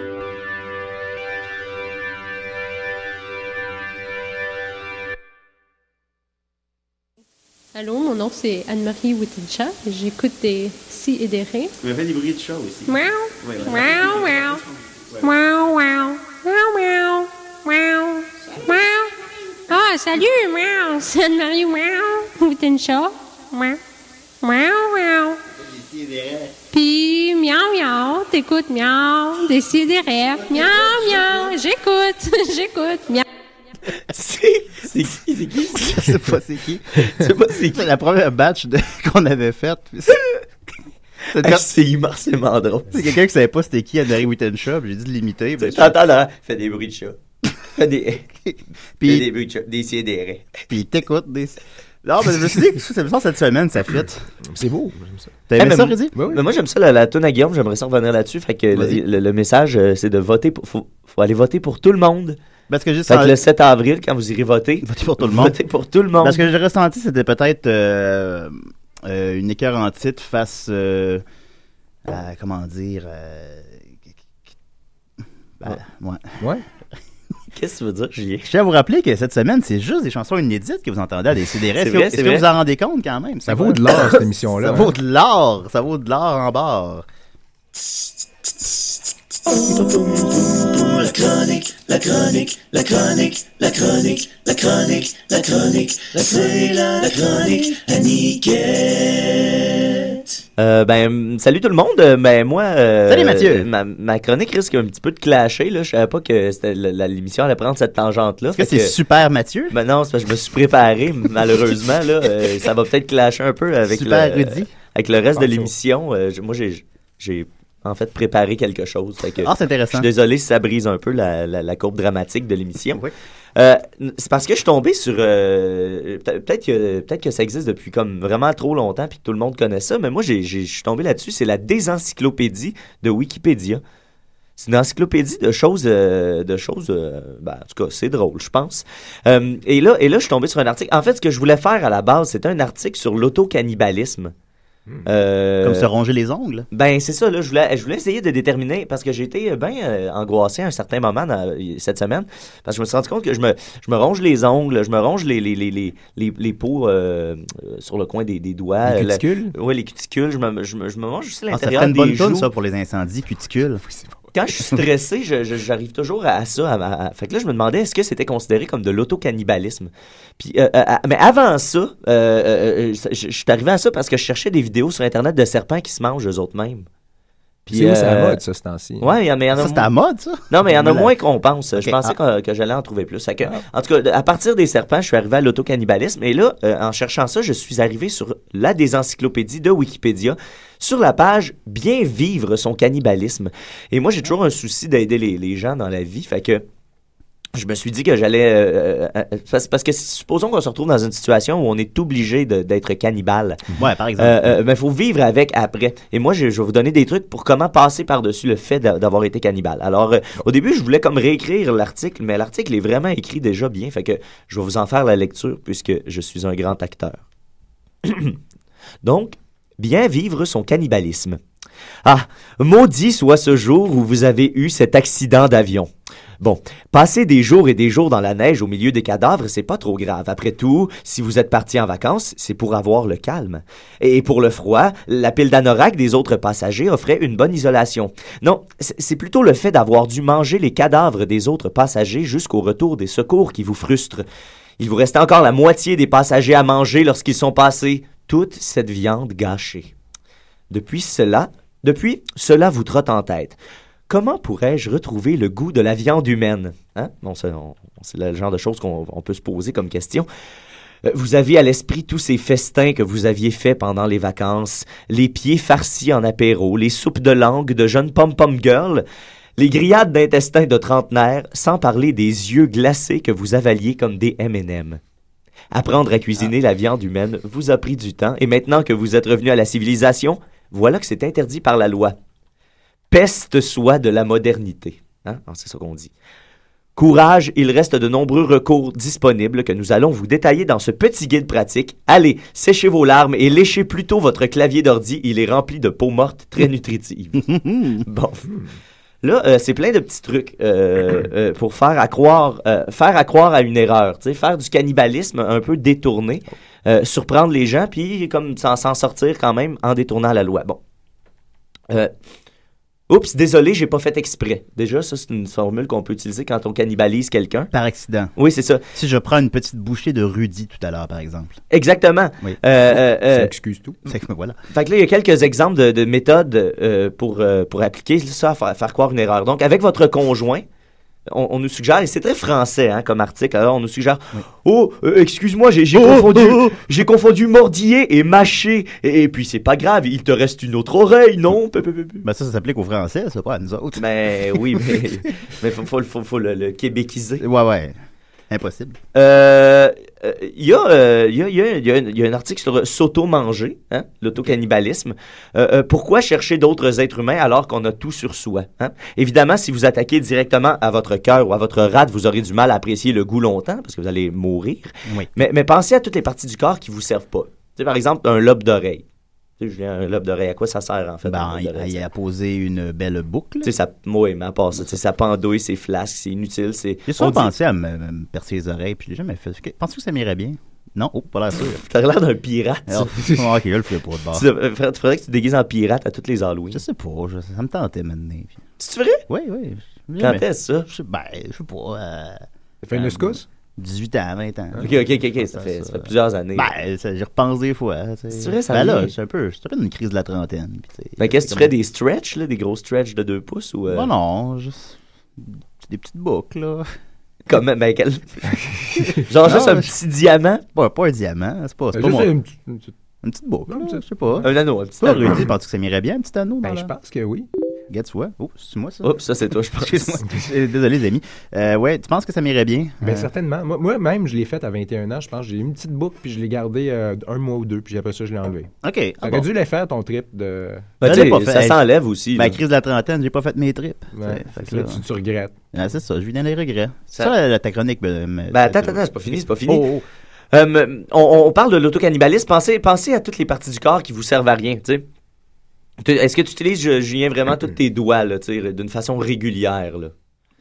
Allô, mon nom c'est Anne-Marie Wittencha. J'écoute des si et des ré. Tu me fais des bruits de chat aussi. Miaou, Ouais, ouais. miaou, miaou, Ouais. miaou, miaou, miaou, miaou, miaou, miaou. Ah, salut, miaou, c'est Anne-Marie, miaou, Wittencha, miaou, miaou, miaou. Puis, miaou, miaou, t'écoutes, miaou, ré. Miaou, miaou, j'écoute, j'écoute, miaou. C'est qui? C'est qui? Je sais pas c'est qui. C'est pas c'est qui. C'est la première batch de- qu'on avait faite. Hey, c'est immensément drôle. C'est quelqu'un qui savait pas c'était qui Anne-Marie Wittenshaw, puis j'ai dit de l'imiter. Tu t'entends là, fait des bruits de chat. Fait des, Puis- fait des bruits de chat, des. Puis t'écoutes des... Non, mais je me suis dit que ça cette semaine, ça fit. C'est beau, j'aime ça. T'as aimé Eh, mais ça, moi- Rudy? mais moi, j'aime ça, la, la toune à Guillaume. J'aimerais ça revenir là-dessus. Fait que le, Vas-y. le- le message, euh, c'est de voter. Pour, faut, faut aller voter pour tout le monde. Parce que juste Fait que en- le 7 avril, quand vous irez voter, Votez pour tout le monde. Votez pour tout le monde. Parce que j'ai ressenti c'était peut-être euh, euh, une écœur en titre face euh, à, comment dire, euh, ben, ouais. Ouais. Qu'est-ce que tu veux dire, Julien? Je tiens à vous rappeler que cette semaine, c'est juste des chansons inédites que vous entendez à des CDR. C'est Est-ce que, vous en rendez compte quand même? Ça vaut de l'or, cette émission-là, Ça hein. vaut de l'or. Ça vaut de l'or en barre. La chronique, la chronique, la chronique, la chronique, la chronique, la chronique, c'est la, la chronique Euh, ben, salut tout le monde. Euh, Ben, moi. euh, Salut, Mathieu. Ma, ma chronique risque un petit peu de clasher, là. Je savais pas que l'émission allait prendre cette tangente-là. Est-ce que c'est super Mathieu? Ben non, c'est parce que je me suis préparé, malheureusement, là. Euh, ça va peut-être clasher un peu avec Super le, Rudy. avec le reste de l'émission. Euh, moi, j'ai en fait, préparer quelque chose. Que Ah, c'est intéressant. Je suis désolé si ça brise un peu la, la- la courbe dramatique de l'émission. Euh, c'est parce que je suis tombé sur euh, peut- peut-être que peut-être que ça existe depuis comme vraiment trop longtemps puis que tout le monde connaît ça mais moi j'ai j'ai- je suis tombé là-dessus c'est la désencyclopédie de Wikipédia c'est une encyclopédie de choses euh, de choses euh, ben, en tout cas c'est drôle je pense Euh, et là et là je suis tombé sur un article en fait ce que je voulais faire à la base c'était un article sur l'autocannibalisme Euh, Comme se ronger les ongles? ben c'est ça là, je voulais je voulais essayer de déterminer parce que j'ai été bien euh, angoissé à un certain moment dans- cette semaine parce que je me suis rendu compte que je me je me ronge les ongles, je me ronge les les les les les, les peaux euh, euh, sur le coin des, des doigts, Les cuticules? ouais, les cuticules, je me je me, je me mange aussi Ah, ça l'intérieur une des bonne joues. ça, pour les incendies cuticules. Quand je suis stressé, j'arrive toujours à, ça. à- fait que là, je me demandais est-ce que c'était considéré comme de l'autocannibalisme? Puis, euh, euh, mais avant ça, euh, euh, euh, je suis arrivé à ça parce que je cherchais des vidéos sur Internet de serpents qui se mangent eux autres mêmes. Puis, C'est où, c'est à euh, mode, ça, ce temps-ci? Ouais, il y en- mais il y en a Ça, c'est à moins- mode, ça? Non, mais il y en a moins qu'on pense. Je pensais que, que j'allais en trouver plus. Que, En tout cas, à partir des serpents, je suis arrivé à l'autocannibalisme. Et là, euh, en cherchant ça, je suis arrivé sur la désencyclopédie de Wikipédia, sur la page Bien vivre son cannibalisme. Et moi, j'ai toujours un souci d'aider les, les gens dans la vie. Fait que je me suis dit que j'allais... euh, euh, euh, parce, parce que supposons qu'on se retrouve dans une situation où on est obligé d'être cannibale. Ouais, par exemple. Euh, euh, ben, faut vivre avec après. Et moi, je, je vais vous donner des trucs pour comment passer par-dessus le fait d'a- d'avoir été cannibale. Alors, au début, je voulais comme réécrire l'article, mais l'article est vraiment écrit déjà bien, fait que je vais vous en faire la lecture puisque je suis un grand acteur. Donc, bien vivre son cannibalisme. Ah, maudit soit ce jour où vous avez eu cet accident d'avion. Bon, passer des jours et des jours dans la neige au milieu des cadavres, c'est pas trop grave. Après tout, si vous êtes parti en vacances, c'est pour avoir le calme. Et pour le froid, la pile d'anorak des autres passagers offrait une bonne isolation. Non, c'est plutôt le fait d'avoir dû manger les cadavres des autres passagers jusqu'au retour des secours qui vous frustre. Il vous restait encore la moitié des passagers à manger lorsqu'ils sont passés toute cette viande gâchée. Depuis cela, depuis, cela vous trotte en tête. Comment pourrais-je retrouver le goût de la viande humaine? Hein? Bon, c'est le genre de choses qu'on on peut se poser comme question. Euh, Vous avez à l'esprit tous ces festins que vous aviez faits pendant les vacances, les pieds farcis en apéro, les soupes de langue de jeunes pom-pom girls, les grillades d'intestins de trentenaires, sans parler des yeux glacés que vous avaliez comme des M&M. Apprendre à cuisiner la viande humaine vous a pris du temps et maintenant que vous êtes revenu à la civilisation, voilà que c'est interdit par la loi. Peste soit de la modernité. Hein? C'est ça qu'on dit. Courage, il reste de nombreux recours disponibles que nous allons vous détailler dans ce petit guide pratique. Allez, séchez vos larmes et léchez plutôt votre clavier d'ordi, il est rempli de peau morte très nutritive. bon. Là, euh, c'est plein de petits trucs euh, euh, pour faire à croire, faire à une erreur, faire du cannibalisme un peu détourné, surprendre les gens, puis comme s'en s'en sortir quand même en détournant la loi. Bon. Oups, désolé, j'ai pas fait exprès. Déjà, ça, c'est une formule qu'on peut utiliser quand on cannibalise quelqu'un. Par accident. Oui, c'est ça. Si je prends une petite bouchée de Rudy tout à l'heure, par exemple. Exactement. Oui. Euh, euh, euh, Ça excuse tout. voilà. Fait que là, il y a quelques exemples de, de méthodes euh, pour, pour appliquer ça, à faire, faire croire une erreur. Donc, avec votre conjoint, on, on nous suggère, et c'est très français hein, comme article, alors on nous suggère Oh, euh, excuse-moi, j'ai j'ai confondu, j'ai confondu mordiller et mâcher. Et, et puis, c'est pas grave, il te reste une autre oreille, non? Ben ça, ça s'applique aux Français, ça, pas à nous autres. Mais oui, mais, mais faut, faut, faut, faut le, le québéciser. Ouais, ouais. Impossible. Euh, euh, Il y, a, euh, il y, a, il y, a, il y, a, il y a un article sur s'auto-manger, hein, l'autocannibalisme. Euh, euh, pourquoi chercher d'autres êtres humains alors qu'on a tout sur soi? Hein? Évidemment, si vous attaquez directement à votre cœur ou à votre rate, vous aurez du mal à apprécier le goût longtemps parce que vous allez mourir. Oui. Mais, mais pensez à toutes les parties du corps qui vous servent pas. Tu sais, par exemple, un lobe d'oreille. Julien, un lobe d'oreille, à quoi ça sert en fait? Ben, il, a posé une belle boucle. Tu sais, ça, oui, mais à part ça, tu sais, ça pendouille, c'est flasque, c'est inutile, c'est... J'ai souvent pensé à me, me percer les oreilles, puis j'ai jamais fait. Penses-tu que ça m'irait bien? Non? Oh, pas l'air sûr. T'as l'air d'un pirate. Alors, ok, je le ferai pas de bord. Tu faudrait, faudrait que tu te déguises en pirate à toutes les Halloween. Je sais pas, je- ça me tentait maintenant. puis- C'est vrai? Oui, oui. Quand est-ce ça? Je sais, ben, je sais pas. Euh, fait une euh, escousse? 18 ans, 20 ans. Ok, ok, ok, ok, ça fait, ça fait plusieurs années. Ben, ça, j'y repense des fois. C'est vrai, ça Ben là, c'est un peu, c'est un peu une crise de la trentaine. puis Ben, qu'est-ce que tu comme- ferais des stretch, là, des gros stretch de 2 pouces ou. euh, Ben non, juste des petites boucles, là. Comme, ben, quel. Genre Non, juste un petit diamant? Pas, pas un diamant, c'est pas, c'est Ben, pas juste mon- une petite- Une petite boucle, là, je sais pas. Un anneau, un petit anneau. Rudy, penses-tu que ça m'irait bien, un petit anneau? Ben, je pense que oui. Oh, c'est moi ça? Oups, ça c'est toi, je pense. Euh, Désolé, les amis. Euh, ouais, tu penses que ça m'irait bien? Ben, Euh, certainement. Moi- Moi-même, je l'ai fait à 21 ans, je pense. J'ai eu une petite boucle, puis je l'ai gardé euh, un mois ou deux, puis après ça, je l'ai enlevé. OK. ah T'aurais bon. dû les faire, ton trip de... Ben, pas fait. ça s'enlève aussi. Ben, là. crise de la trentaine, j'ai pas fait mes trips. Ouais, Fait- fait que là, là, tu, tu regrettes. Ah, c'est ça, je vis dans les regrets. C'est Ça- ça, la, ta chronique. Ben, Ben attends, attends, c'est pas fini, c'est pas fini. Oh, oh. Euh, on, on parle de l'autocannibalisme. Pensez, pensez à toutes les parties du corps qui vous servent à rien, tu sais. Est-ce que tu utilises, Julien, vraiment tous tes doigts, là, tu sais, d'une façon régulière, là?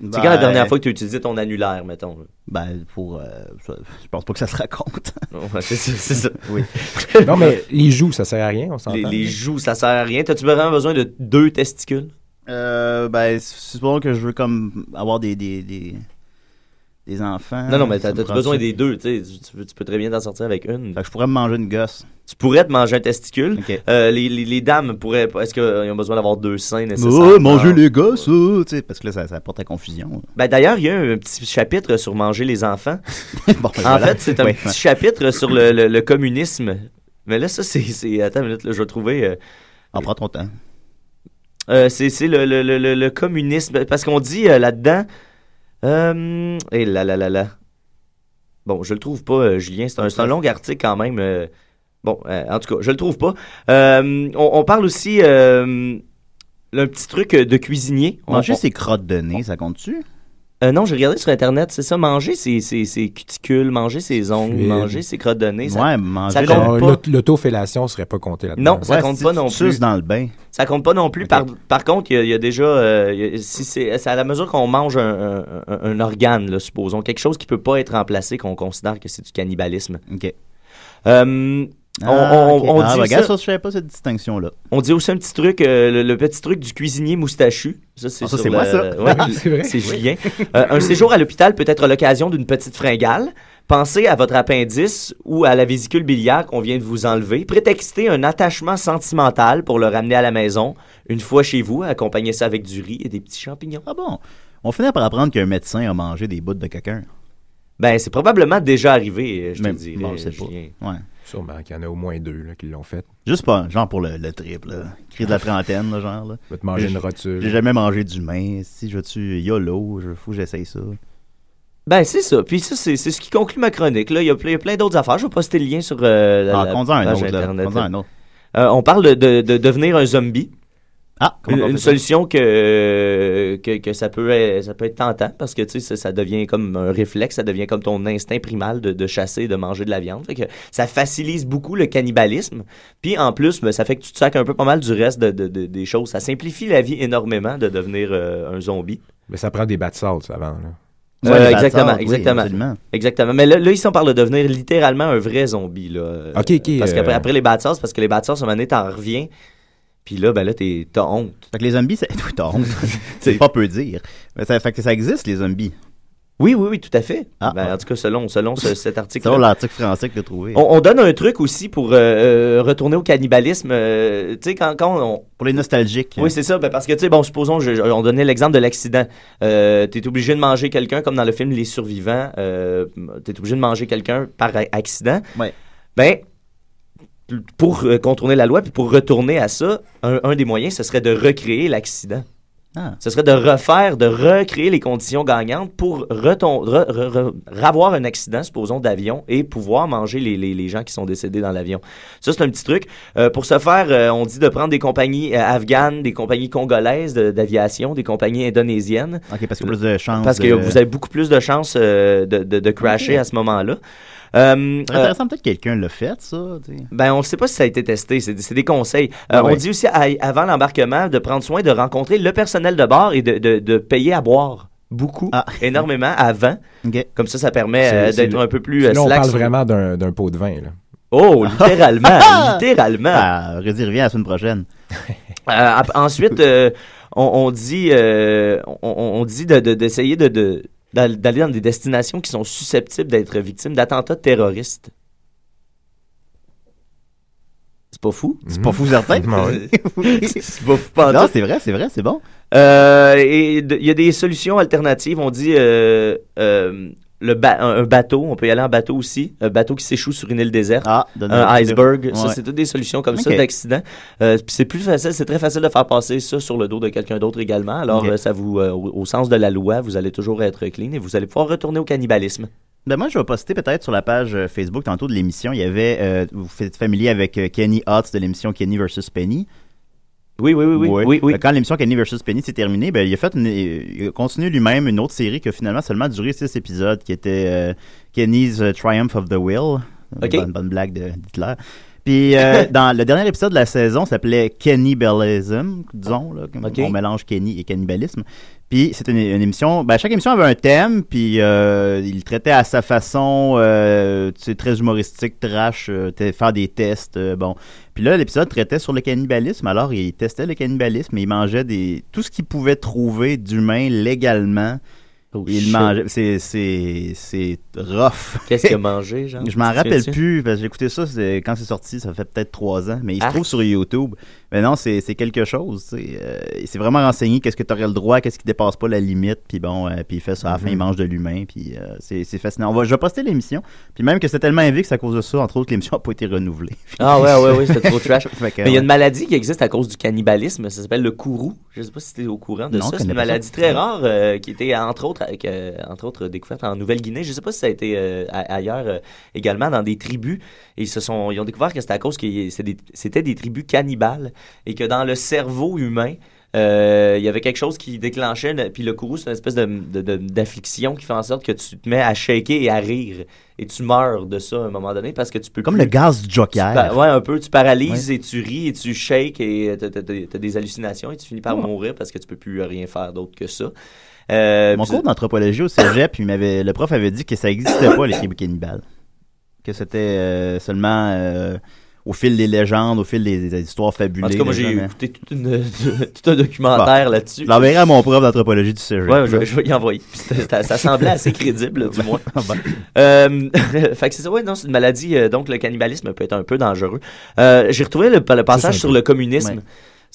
C'est quand la Ben, dernière fois que tu as utilisé ton annulaire, mettons? là? Ben, pour. euh, je pense pas que ça se raconte. C'est ça, c'est ça. oui. Non, mais les joues, ça sert à rien, on s'entend. Les, les joues, ça sert à rien. T'as-tu vraiment besoin de deux testicules? Euh, ben, c'est supposons que je veux comme avoir des. des, des, des enfants. non, non, mais t'as prend besoin des deux, tu. Tu, peux- tu peux très bien t'en sortir avec une. Fait que je pourrais me manger une gosse. Tu pourrais te manger un testicule. Euh, les, les, les dames pourraient. Est-ce qu'ils ont besoin d'avoir deux seins nécessaires? Oh, manger les gosses, oh, parce que là, ça, ça porte à confusion. Ben, D'ailleurs, il y a un petit chapitre sur manger les enfants. bon, ben, En voilà. fait, c'est un petit ouais. chapitre sur le, le- le communisme. Mais là, ça, c'est. Attends une minute, là, je vais trouver. euh, En prends ton temps. euh, c'est c'est le, le, le, le- le communisme. Parce qu'on dit euh, là-dedans. Euh, et là, là, là, là. Bon, je le trouve pas, euh, Julien. C'est un, long article quand même. euh, bon, euh, en tout cas, je le trouve pas. On, on parle aussi. Euh, un petit truc de cuisinier. On- Manger on- ses crottes de nez, ça compte-tu? Euh, non, j'ai regardé sur Internet, c'est ça, manger ses, ses, ses cuticules, manger ses ongles, Fluide. manger ses crottes de nez. ça- Ouais, manger ça compte Ah, pas. l'aut- L'autofellation serait pas comptée là-dedans. Non, ça Ouais, compte si pas tu non plus. dans le bain. Ça compte pas non plus. Par, par contre, il y a- il y, a déjà. euh, il y a- si c'est à la mesure qu'on mange un, un- un- un organe, là, supposons, quelque chose qui peut pas être remplacé, qu'on considère que c'est du cannibalisme. OK. Euh, Ah, on- on Ah, dit ben, aussi, regarde, ça, je savais pas cette distinction-là. on dit aussi un petit truc, euh, le, le petit truc du cuisinier moustachu. Ça, c'est Ah, moi, ça. Ouais, Ah, c'est Julien. Euh, un séjour à l'hôpital peut être l'occasion d'une petite fringale. Pensez à votre appendice ou à la vésicule biliaire qu'on vient de vous enlever. Prétextez un attachement sentimental pour le ramener à la maison. Une fois chez vous, accompagnez ça avec du riz et des petits champignons. Ah bon? On finit par apprendre qu'un médecin a mangé des bouts de quelqu'un. Ben, c'est probablement déjà arrivé, je te dirais. bon, je sais pas. Ouais. Sûrement qu'il y en a au moins deux là, qui l'ont fait. Juste pas, genre pour le, le triple, là. Crise de la trentaine, là, genre, là. Va te manger une rotule. J'ai jamais mangé d'humain. Si je veux-tu YOLO, je que j'essaye ça. Ben, c'est ça. Puis ça, c'est ce qui conclut ma chronique. Là, il y a plein, il y a plein d'autres affaires. Je vais poster le lien sur euh, la, Ah, la un page autre, là. Internet. Conduis un autre. Euh, on parle de, de- de devenir un zombie. Ah, Une, une solution que, que, que ça, peut être, ça peut être tentant parce que tu sais, ça, ça devient comme un réflexe, ça devient comme ton instinct primal de, de chasser, de manger de la viande. Fait que ça facilite beaucoup le cannibalisme. Puis en plus, ben, ça fait que tu te sacs un peu pas mal du reste de, de- de- des choses. Ça simplifie la vie énormément de devenir euh, un zombie. Mais ça prend des bats de avant. Là. Ouais, Euh, exactement, oui, exactement. absolument. Exactement. Mais là, là, ici, on parle de devenir littéralement un vrai zombie. Là. Euh, Ok, ok, Parce euh, qu'après après les bad sauce, parce que les bad sauce, à un moment donné, t'en reviens. Puis là, ben là, t'es- t'as honte. Fait que les zombies, c'est. Oui, t'as honte. c'est pas peu dire. Mais ça fait que ça existe, les zombies. Oui, oui, oui, tout à fait. Ah, Ben, ah. En tout cas, selon, selon ce- cet article. Vraiment l'article français que t'as trouvé. On, on donne un truc aussi pour euh, euh, retourner au cannibalisme. euh, tu sais, quand, quand on. Pour les nostalgiques. Oui, c'est ça. ben, parce que, tu sais, bon, supposons, je- on donnait l'exemple de l'accident. Euh, tu es obligé de manger quelqu'un, comme dans le film Les Survivants. Tu es obligé de manger quelqu'un par accident. Ouais. Ben, pour euh, contourner la loi, puis pour retourner à ça, un, un des moyens, ce serait de recréer l'accident. Ah. Ce serait de refaire, de recréer les conditions gagnantes pour ravoir un accident, supposons, d'avion et pouvoir manger les, les- les gens qui sont décédés dans l'avion. Ça, c'est un petit truc. Euh, pour ce faire, euh, on dit de prendre des compagnies euh, afghanes, des compagnies congolaises de- d'aviation, des compagnies indonésiennes. Ok, parce qu'il y a plus de chances. Parce que vous avez beaucoup plus de chances de, de- de crasher à ce moment-là. Euh, C'est intéressant, peut-être que quelqu'un l'a fait, ça. ben, on ne sait pas si ça a été testé. C'est c'est des conseils. Euh, ouais. On dit aussi, à- avant l'embarquement, de prendre soin de rencontrer le personnel de bord et de, de- de payer à boire. Beaucoup, Ah. énormément, avant. Comme ça, ça permet euh, d'être un peu plus euh, Là, on parle vraiment d'un d'un pot de vin. Là. Oh, littéralement, littéralement. Ah, Redis revient la semaine prochaine. Euh, ensuite, euh, on, on dit, euh, on, on dit de- de- d'essayer de, d'aller dans des destinations qui sont susceptibles d'être victimes d'attentats terroristes. C'est pas fou? C'est pas fou, certain. c'est pas fou, pas Non, c'est vrai, c'est vrai, c'est bon. Euh, il y a des solutions alternatives. On dit euh, euh, le ba- un, bateau, on peut y aller en bateau aussi, un bateau qui s'échoue sur une île déserte, donne un iceberg, ça c'est toutes des solutions comme ça d'accident. Euh, c'est plus facile, c'est très facile de faire passer ça sur le dos de quelqu'un d'autre également. Alors euh, ça vous, euh, au, au sens de la loi, vous allez toujours être clean et vous allez pouvoir retourner au cannibalisme. Ben moi, je vais poster peut-être sur la page Facebook tantôt de l'émission. Il y avait, euh, vous êtes familier avec Kenny Hotz de l'émission Kenny vs Penny. Oui, oui, oui, oui, Ouais. oui, oui. Euh, Quand l'émission Kenny vs Penny s'est terminée, ben, il a fait une, il a continué lui-même une autre série qui a finalement seulement duré six épisodes, qui était euh, Kenny's euh, Triumph of the Will. Une Ok. Bonne, bonne blague de- d'Hitler. Puis euh, dans le dernier épisode de la saison, ça s'appelait Cannibalism, disons, là, comme on mélange Kenny et cannibalisme. Puis c'est une, une émission, ben, chaque émission avait un thème, puis euh, il traitait à sa façon, euh, tu sais, très humoristique, trash, euh, faire des tests, bon. Puis là, l'épisode traitait sur le cannibalisme, alors il testait le cannibalisme, et il mangeait des tout ce qu'il pouvait trouver d'humain légalement. Il mangeait, c'est c'est c'est rough. Qu'est-ce qu'il a mangé, genre? Je m'en rappelle plus, parce que j'ai écouté ça quand c'est sorti, ça fait peut-être trois ans, mais il se Arc. trouve sur YouTube. Mais non, c'est c'est quelque chose. Euh, il s'est vraiment renseigné qu'est-ce que tu aurais le droit, qu'est-ce qui dépasse pas la limite, puis bon, euh, puis il fait ça à la fin, Mhm. il mange de l'humain, puis euh, c'est c'est fascinant. On va, je vais poster l'émission, puis même que c'est tellement élevé que c'est à cause de ça, entre autres, que l'émission n'a pas été renouvelée. Ah ouais, ouais, ouais, c'était trop trash. Mais il y a une maladie qui existe à cause du cannibalisme, ça s'appelle le kourou. Je sais pas si tu es au courant de Non, ça. C'est une ça. maladie très rare euh, qui était entre autres, avec, euh, entre autres découverte en Nouvelle-Guinée. Je sais pas si ça a été euh, ailleurs également dans des tribus. Et ils se sont, ils ont découvert que c'était à cause que c'est des- c'était des tribus cannibales et que dans le cerveau humain, euh, il y avait quelque chose qui déclenchait, puis le kourou, c'est une espèce de, de- de- d'affliction qui fait en sorte que tu te mets à shaker et à rire. Et tu meurs de ça à un moment donné parce que tu peux Comme plus- le gaz du Joker. tu ouais, un peu. Tu paralyses et tu ris et tu shakes et t'as- t'as des hallucinations et tu finis par Ouais. mourir parce que tu peux plus rien faire d'autre que ça. Euh, Mon puis- cours d'anthropologie au cégep, m'avait, le prof avait dit que ça n'existait pas, les tribus cannibales. Que c'était euh, seulement au fil des légendes, au fil des, des histoires fabulées. En tout cas, moi, j'ai écouté une- tout un documentaire Bon. là-dessus. L'enverrai à mon prof d'anthropologie du cégep. Ouais, je, vais- je vais y envoyer. Ça semblait assez crédible, du moins. Euh, fait que c'est ça, ouais, non, c'est une maladie, euh, donc le cannibalisme peut être un peu dangereux. Euh, J'ai retrouvé le, le passage sur le communisme.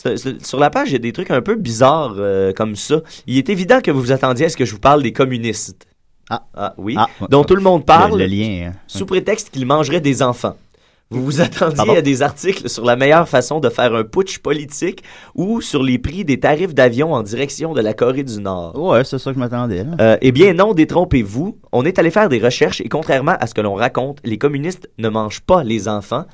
Ouais. Sur la page, il y a des trucs un peu bizarres euh, comme ça. Il est évident que vous vous attendiez à ce que je vous parle des communistes. Ah, oui. Ah. dont tout le monde parle. Le- le lien, hein. Sous prétexte qu'ils mangeraient des enfants. Vous vous attendiez Pardon? à des articles sur la meilleure façon de faire un putsch politique ou sur les prix des tarifs d'avion en direction de la Corée du Nord. Ouais, c'est ça que je m'attendais. là. Euh, eh bien non, détrompez-vous. On est allé faire des recherches et contrairement à ce que l'on raconte, les communistes ne mangent pas les enfants.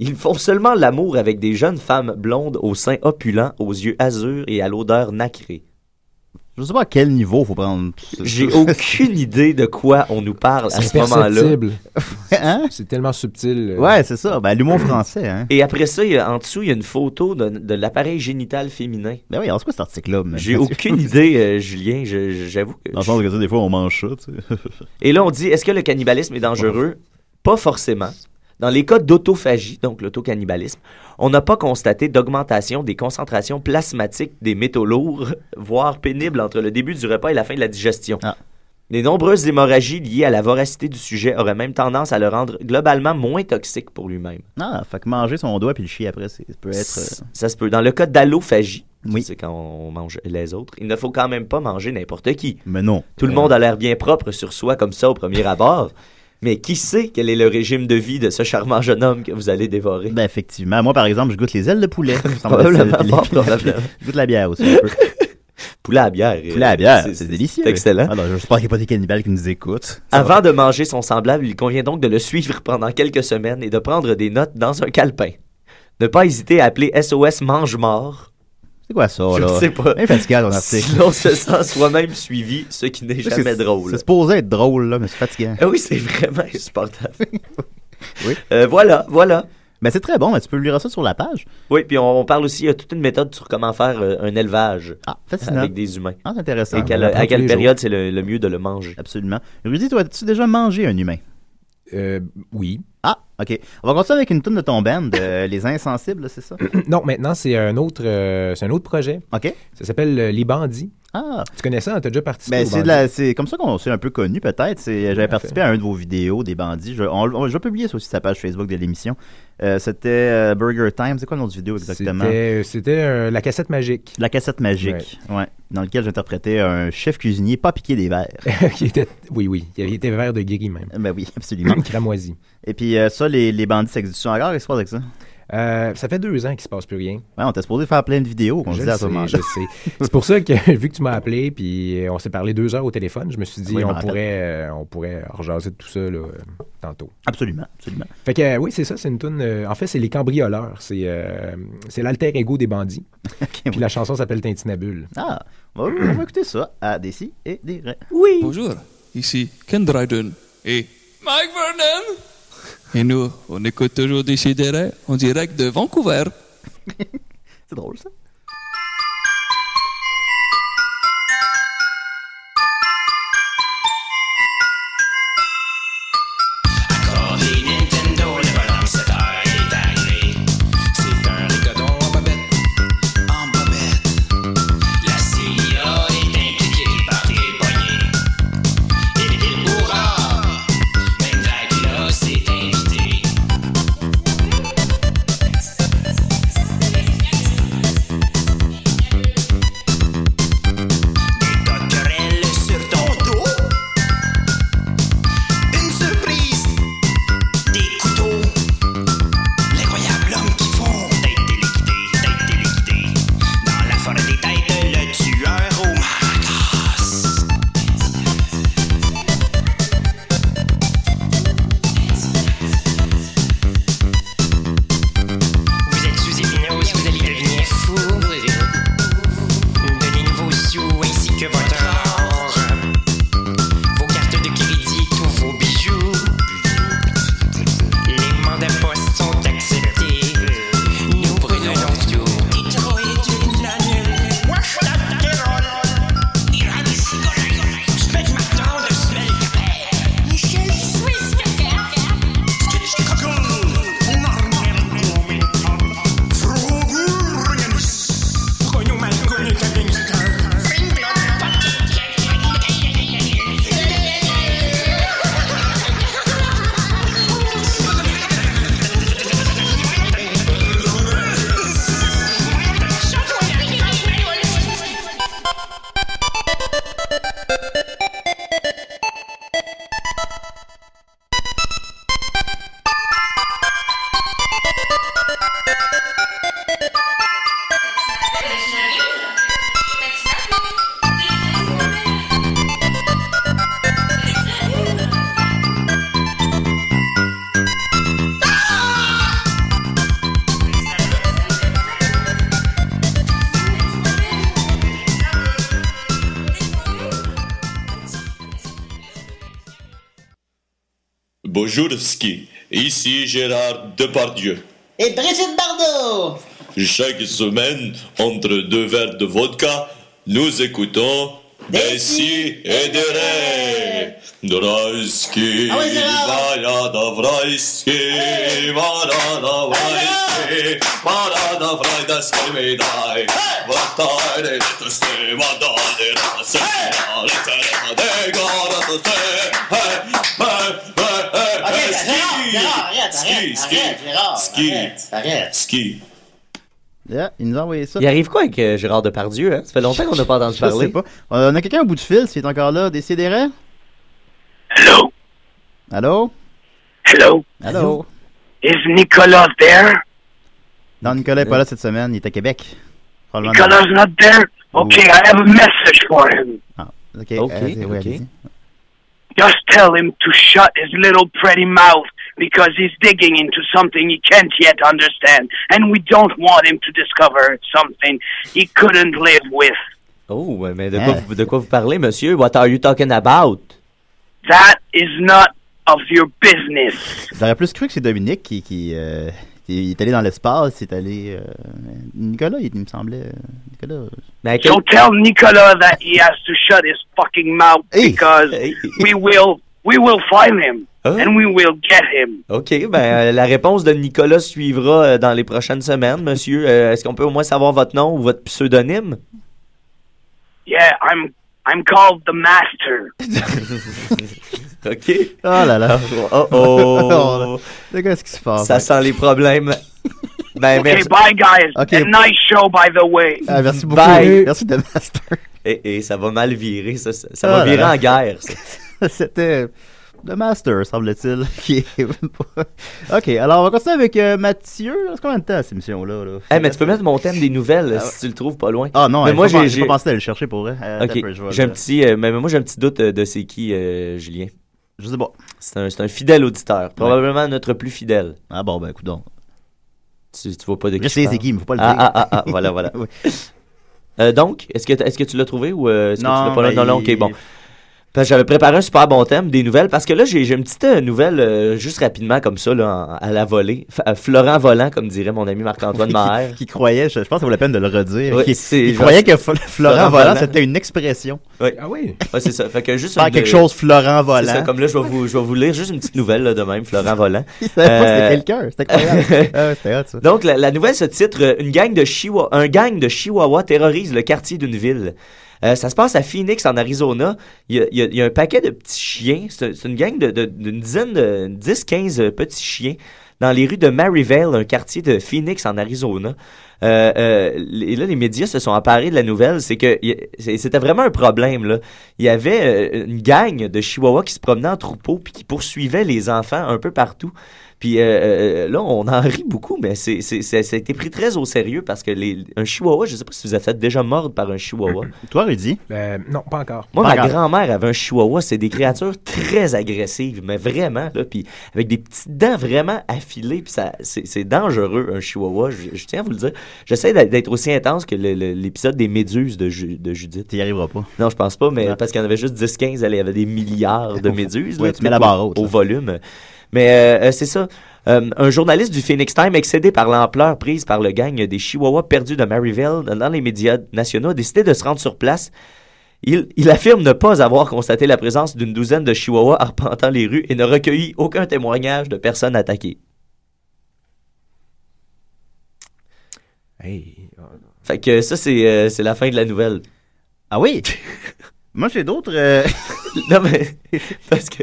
Ils font seulement l'amour avec des jeunes femmes blondes aux seins opulents, aux yeux azur et à l'odeur nacrée. Je sais pas à quel niveau faut prendre. J'ai aucune idée de quoi on nous parle à ce moment-là. Hein? C'est tellement subtil. euh. Ouais, c'est ça. Ben, l'humour français, hein. Et après ça, il y a- en dessous, il y a une photo de, de l'appareil génital féminin. Ben oui, alors c'est quoi cet article-là? mais- J'ai aucune idée, euh, Julien. J'avoue que. Dans le sens que, des fois, on mange ça, tu sais. Et là, on dit est-ce que le cannibalisme est dangereux? Pas forcément. Dans les cas d'autophagie, donc l'autocannibalisme, on n'a pas constaté d'augmentation des concentrations plasmatiques des métaux lourds, voire pénibles entre le début du repas et la fin de la digestion. Les nombreuses hémorragies liées à la voracité du sujet auraient même tendance à le rendre globalement moins toxique pour lui-même. Ah, fait que manger son doigt puis le chier après, ça peut être. euh, Ça se peut. Dans le cas d'allophagie, c'est quand on mange les autres, il ne faut quand même pas manger n'importe qui. Mais non. Tout le monde a l'air bien propre sur soi comme ça au premier abord. Mais qui sait quel est le régime de vie de ce charmant jeune homme que vous allez dévorer? Ben, effectivement. Moi, par exemple, je goûte les ailes de poulet. Probablement, probablement. Je goûte la bière aussi, un peu. Poulet à bière. Poulet à bière, c'est- délicieux. c'est excellent. Alors, j'espère qu'il n'y a pas des cannibales qui nous écoutent. Avant de manger son semblable, il convient donc de le suivre pendant quelques semaines et de prendre des notes dans un calepin. Ne pas hésiter à appeler SOS Mange-Mort. C'est quoi ça, Je là? sais pas. Bien fatigant, ton article. Si l'on se sent soi-même suivi, ce qui n'est jamais c'est- drôle. C'est supposé être drôle, là, mais c'est fatigant. Ah oui, c'est vraiment insupportable. Oui. Euh, voilà, voilà. Ben, c'est très bon, mais tu peux lire ça sur la page. Oui, puis on, on parle aussi, il y a toute une méthode sur comment faire euh, un élevage fascinant. avec des humains. Ah, c'est intéressant. Et On à quelle période c'est le, le mieux de le manger. Absolument. Rudy, toi, as-tu déjà mangé un humain? Euh, oui. Ah, OK. On va continuer avec une tune de ton band, euh, Les Insensibles, c'est ça? Non, maintenant, c'est un autre, euh, c'est un autre projet. OK. Ça s'appelle euh, Les Bandits. Ah. Tu connais ça? T'as déjà participé Ben, c'est, de la- c'est comme ça qu'on s'est un peu connu, peut-être. C'est, j'avais participé à un de vos vidéos des bandits. Je, on, on- je vais publier ça aussi sur sa page Facebook de l'émission. Euh, c'était euh, Burger Time. C'est quoi le nom de vidéo exactement? C'était, c'était euh, la cassette magique. La cassette magique, ouais. Dans lequel j'interprétais un chef cuisinier pas piqué des verres. Qui était, oui, oui. Il était vert de gris même. Ben oui, absolument. Cramoisi. Et puis euh, ça, les, les bandits, ça existe encore? Qu'est-ce qui se passe avec ça? Euh, ça fait deux ans qu'il se passe plus rien. Ouais, on était supposé faire plein de vidéos, qu'on Je disait à ce je sais. C'est pour ça que, vu que tu m'as appelé, puis on s'est parlé deux heures au téléphone, je me suis dit, Oui, on, pourrait, euh, on pourrait rejaser de tout ça là, euh, tantôt. Absolument, absolument. Fait que, euh, oui, c'est ça, c'est une tune. en fait, c'est Les Cambrioleurs. C'est euh, c'est l'alter ego des bandits. puis la chanson s'appelle Tintinabule. Ah, on va, écouter ça à Desi et des vrais. Oui. Bonjour, ici Ken Dryden et Mike Vernon. Et nous, on écoute toujours Décideret en direct de Vancouver. C'est drôle ça. Bonjour Ski, ici Gérard Depardieu. Et Brigitte Bardot. Chaque semaine, entre deux verres de vodka, nous écoutons des si et des. Vajada Vraiski, Varada Vraiski, Varada arrête, Ski, arrête, ski, arrête, Gérard, ski, arrête, arrête. ski. Yeah, il nous a envoyé ça. Il arrive quoi avec euh, Gérard Depardieu? Hein? Ça fait longtemps qu'on n'a pas entendu Je parler. sais pas. On a quelqu'un au bout du fil, s'il est encore là. Décidérez. Hello? Allô? Hello? Allô? Is Nicolas there? Non, Nicolas n'est pas là cette semaine. Il est à Québec. Nicolas not there? Okay, I have a message for him. Ah, ok. Ok, euh, oui, ok. allez-y. Just tell him to shut his little pretty mouth because he's digging into something he can't yet understand, and we don't want him to discover something he couldn't live with. Oh, ouais, mais de quoi, vous, de quoi vous parlez, monsieur? What are you talking about? That is not of your business. J'aurais plus cru que c'est Dominique qui, qui, euh, qui est allé dans l'espace, il est allé... euh, Nicolas, il, il me semblait... euh, Nicolas... So tell Nicolas that he has to shut his fucking mouth because we will we will find him and we will get him. OK, ben euh, la réponse de Nicolas suivra euh, dans les prochaines semaines, monsieur. Euh, Est-ce qu'on peut au moins savoir votre nom ou votre pseudonyme? Yeah, I'm I'm called the Master. OK. Oh là là. Oh oh. C'est Qu'est-ce qui se passe? Ça sent les problèmes. Ben, Okay, merci. bye guys. Ok. And nice show, by the way. Ah, merci beaucoup. Bye. Merci de Master. Et, et ça va mal virer, ça. Ça, ça Oh va virer là. en guerre, ça. C'était The Master, semble-t-il. est ok, alors on va continuer avec euh, Mathieu. C'est combien de temps cette émission-là? Là? Eh, mais tu peux mettre mon thème des nouvelles Ah, si tu le trouves pas loin. Ah non, mais j'ai moi j'ai pas pensé à le chercher pour vrai. Euh, Ok, j'ai un petit, euh, mais moi j'ai un petit doute euh, de c'est qui euh, Julien. Je sais pas. C'est un, fidèle auditeur, probablement notre plus fidèle. Ah bon, ben écoute donc. Tu, tu vois pas de qui Je sais c'est qui, mais faut pas le ah, dire. Ah, ah, ah, voilà, voilà. Oui. Euh, donc, est-ce que, est-ce que tu l'as trouvé ou est-ce que Non, tu l'as pas là? ben, Non, non, ok, bon. Parce que J'avais préparé un super bon thème, des nouvelles, parce que là, j'ai j'ai une petite euh, nouvelle, euh, juste rapidement, comme ça, là, en- à la volée. F- euh, Florent Volant, comme dirait mon ami Marc-Antoine Oui, Maher. qui, qui croyait, je, je pense que ça vaut la peine de le redire, Oui, qui, c'est- qui croyait que Fl- Florent Florent Volant, Volant. c'était une expression. Oui. Ah oui? Ouais, c'est ça. Fait que juste Faire quelque chose Florent Volant. C'est ça, comme là, je vais vous, je vais vous lire juste une petite nouvelle là, de même, Florent Volant. Il savait pas que c'était Euh, quelqu'un, c'était incroyable. Ah ouais, c'était hot, ça. Donc, la, la nouvelle se titre euh, Une gang de Chihuahua, Un gang de Chihuahua terrorise le quartier d'une ville. Euh, ça se passe à Phoenix, en Arizona. Il y a, il y a- il y a un paquet de petits chiens. C'est une gang de- de- d'une dizaine de 10-15 petits chiens dans les rues de Maryvale, un quartier de Phoenix, en Arizona. Euh, euh, et là, les médias se sont emparés de la nouvelle. C'est que c'était vraiment un problème. Là. Il y avait euh, une gang de Chihuahuas qui se promenait en troupeau puis qui poursuivait les enfants un peu partout. Puis euh, euh, là, on en rit beaucoup, mais c'est, c'est, c'est- ça a été pris très au sérieux parce que les, un chihuahua, je sais pas si vous avez fait déjà mordre par un chihuahua. Toi, Rudy? Euh, non, pas encore. Moi, Pas ma encore. grand-mère avait un chihuahua. C'est des créatures très agressives, mais vraiment, là, puis avec des petites dents vraiment affilées, puis ça, c'est, c'est dangereux, un chihuahua. Je, je tiens à vous le dire. J'essaie d'être, aussi intense que le- le- l'épisode des méduses de, Ju- de Judith. Tu y arriveras pas. Non, je pense pas, mais parce qu'il y en avait juste 10-15, il y avait des milliards de méduses. Ouais, là, tu mets la barre haute, Au là. volume. Mais euh, euh, c'est ça. Euh, un journaliste du Phoenix Time, excédé par l'ampleur prise par le gang des Chihuahuas perdus de Maryville dans les médias nationaux, a décidé de se rendre sur place. Il, il affirme ne pas avoir constaté la présence d'une douzaine de Chihuahuas arpentant les rues et ne recueilli aucun témoignage de personnes attaquées. Hey. Fait que ça, c'est euh, la fin de la nouvelle. Ah oui? Moi, j'ai d'autres. euh, non, mais. Parce que.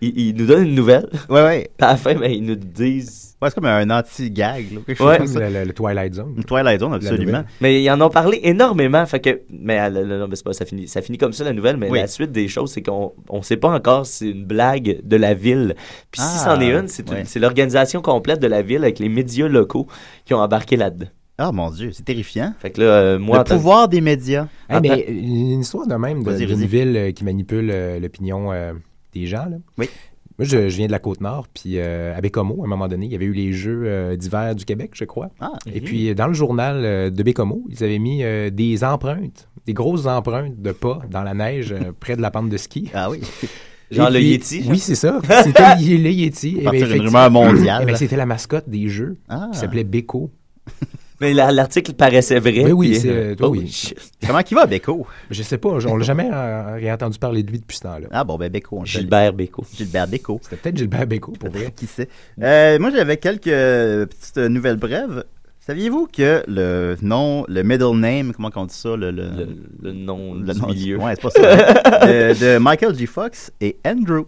Ils il nous donnent une nouvelle. Ouais, ouais. À la fin, ben, ils nous disent. Ouais, c'est comme un anti-gag, là, quelque chose comme ça. Le, le- le Twilight Zone. Une Twilight Zone, absolument. Mais ils en ont parlé énormément. Fait que, mais euh, le- le- non, mais c'est pas, ça finit, ça finit comme ça la nouvelle. Mais Oui. la suite des choses, c'est qu'on on sait pas encore si c'est une blague de la ville. Puis si Ah, c'en est une, c'est une- ouais. c'est l'organisation complète de la ville avec les médias locaux qui ont embarqué là-dedans. Ah, mon Dieu, c'est terrifiant. Fait que là, euh, moi, Le pouvoir des médias. Hey, mais une histoire de même de- Vas-y, d'une ville euh, qui manipule euh, l'opinion euh, des gens. Là. Oui. Moi, je, je viens de la Côte-Nord, puis euh, à Bécomo, à un moment donné, il y avait eu les Jeux euh, d'hiver du Québec, je crois. Ah, Et puis, dans le journal euh, de Bécomo, ils avaient mis euh, des empreintes, des grosses empreintes de pas dans la neige euh, près de la pente de ski. Ah oui. Genre le Yeti, genre? Oui, c'est ça. C'était le Yeti. Eh Partir bien, d'une rumeur mondiale. eh bien, C'était la mascotte des Jeux Ah. qui s'appelait Béco. Mais la- l'article paraissait vrai. Oui, oui, puis- c'est, euh, Oh, oui. Comment qu'il va, Beko? Je sais pas, on l'a jamais euh, rien entendu parler de lui depuis ce temps-là. Ah bon, ben Beko. Gilbert Bécaud. Gilbert Beko. C'était peut-être Gilbert Béco pour vrai. Qui sait? Euh, moi, j'avais quelques petites nouvelles brèves. Saviez-vous que le nom, le middle name, comment on dit ça? Le, le, Le, le nom le du nom milieu. Ouais, c'est pas ça. hein. de, de Michael G. Fox et Andrew.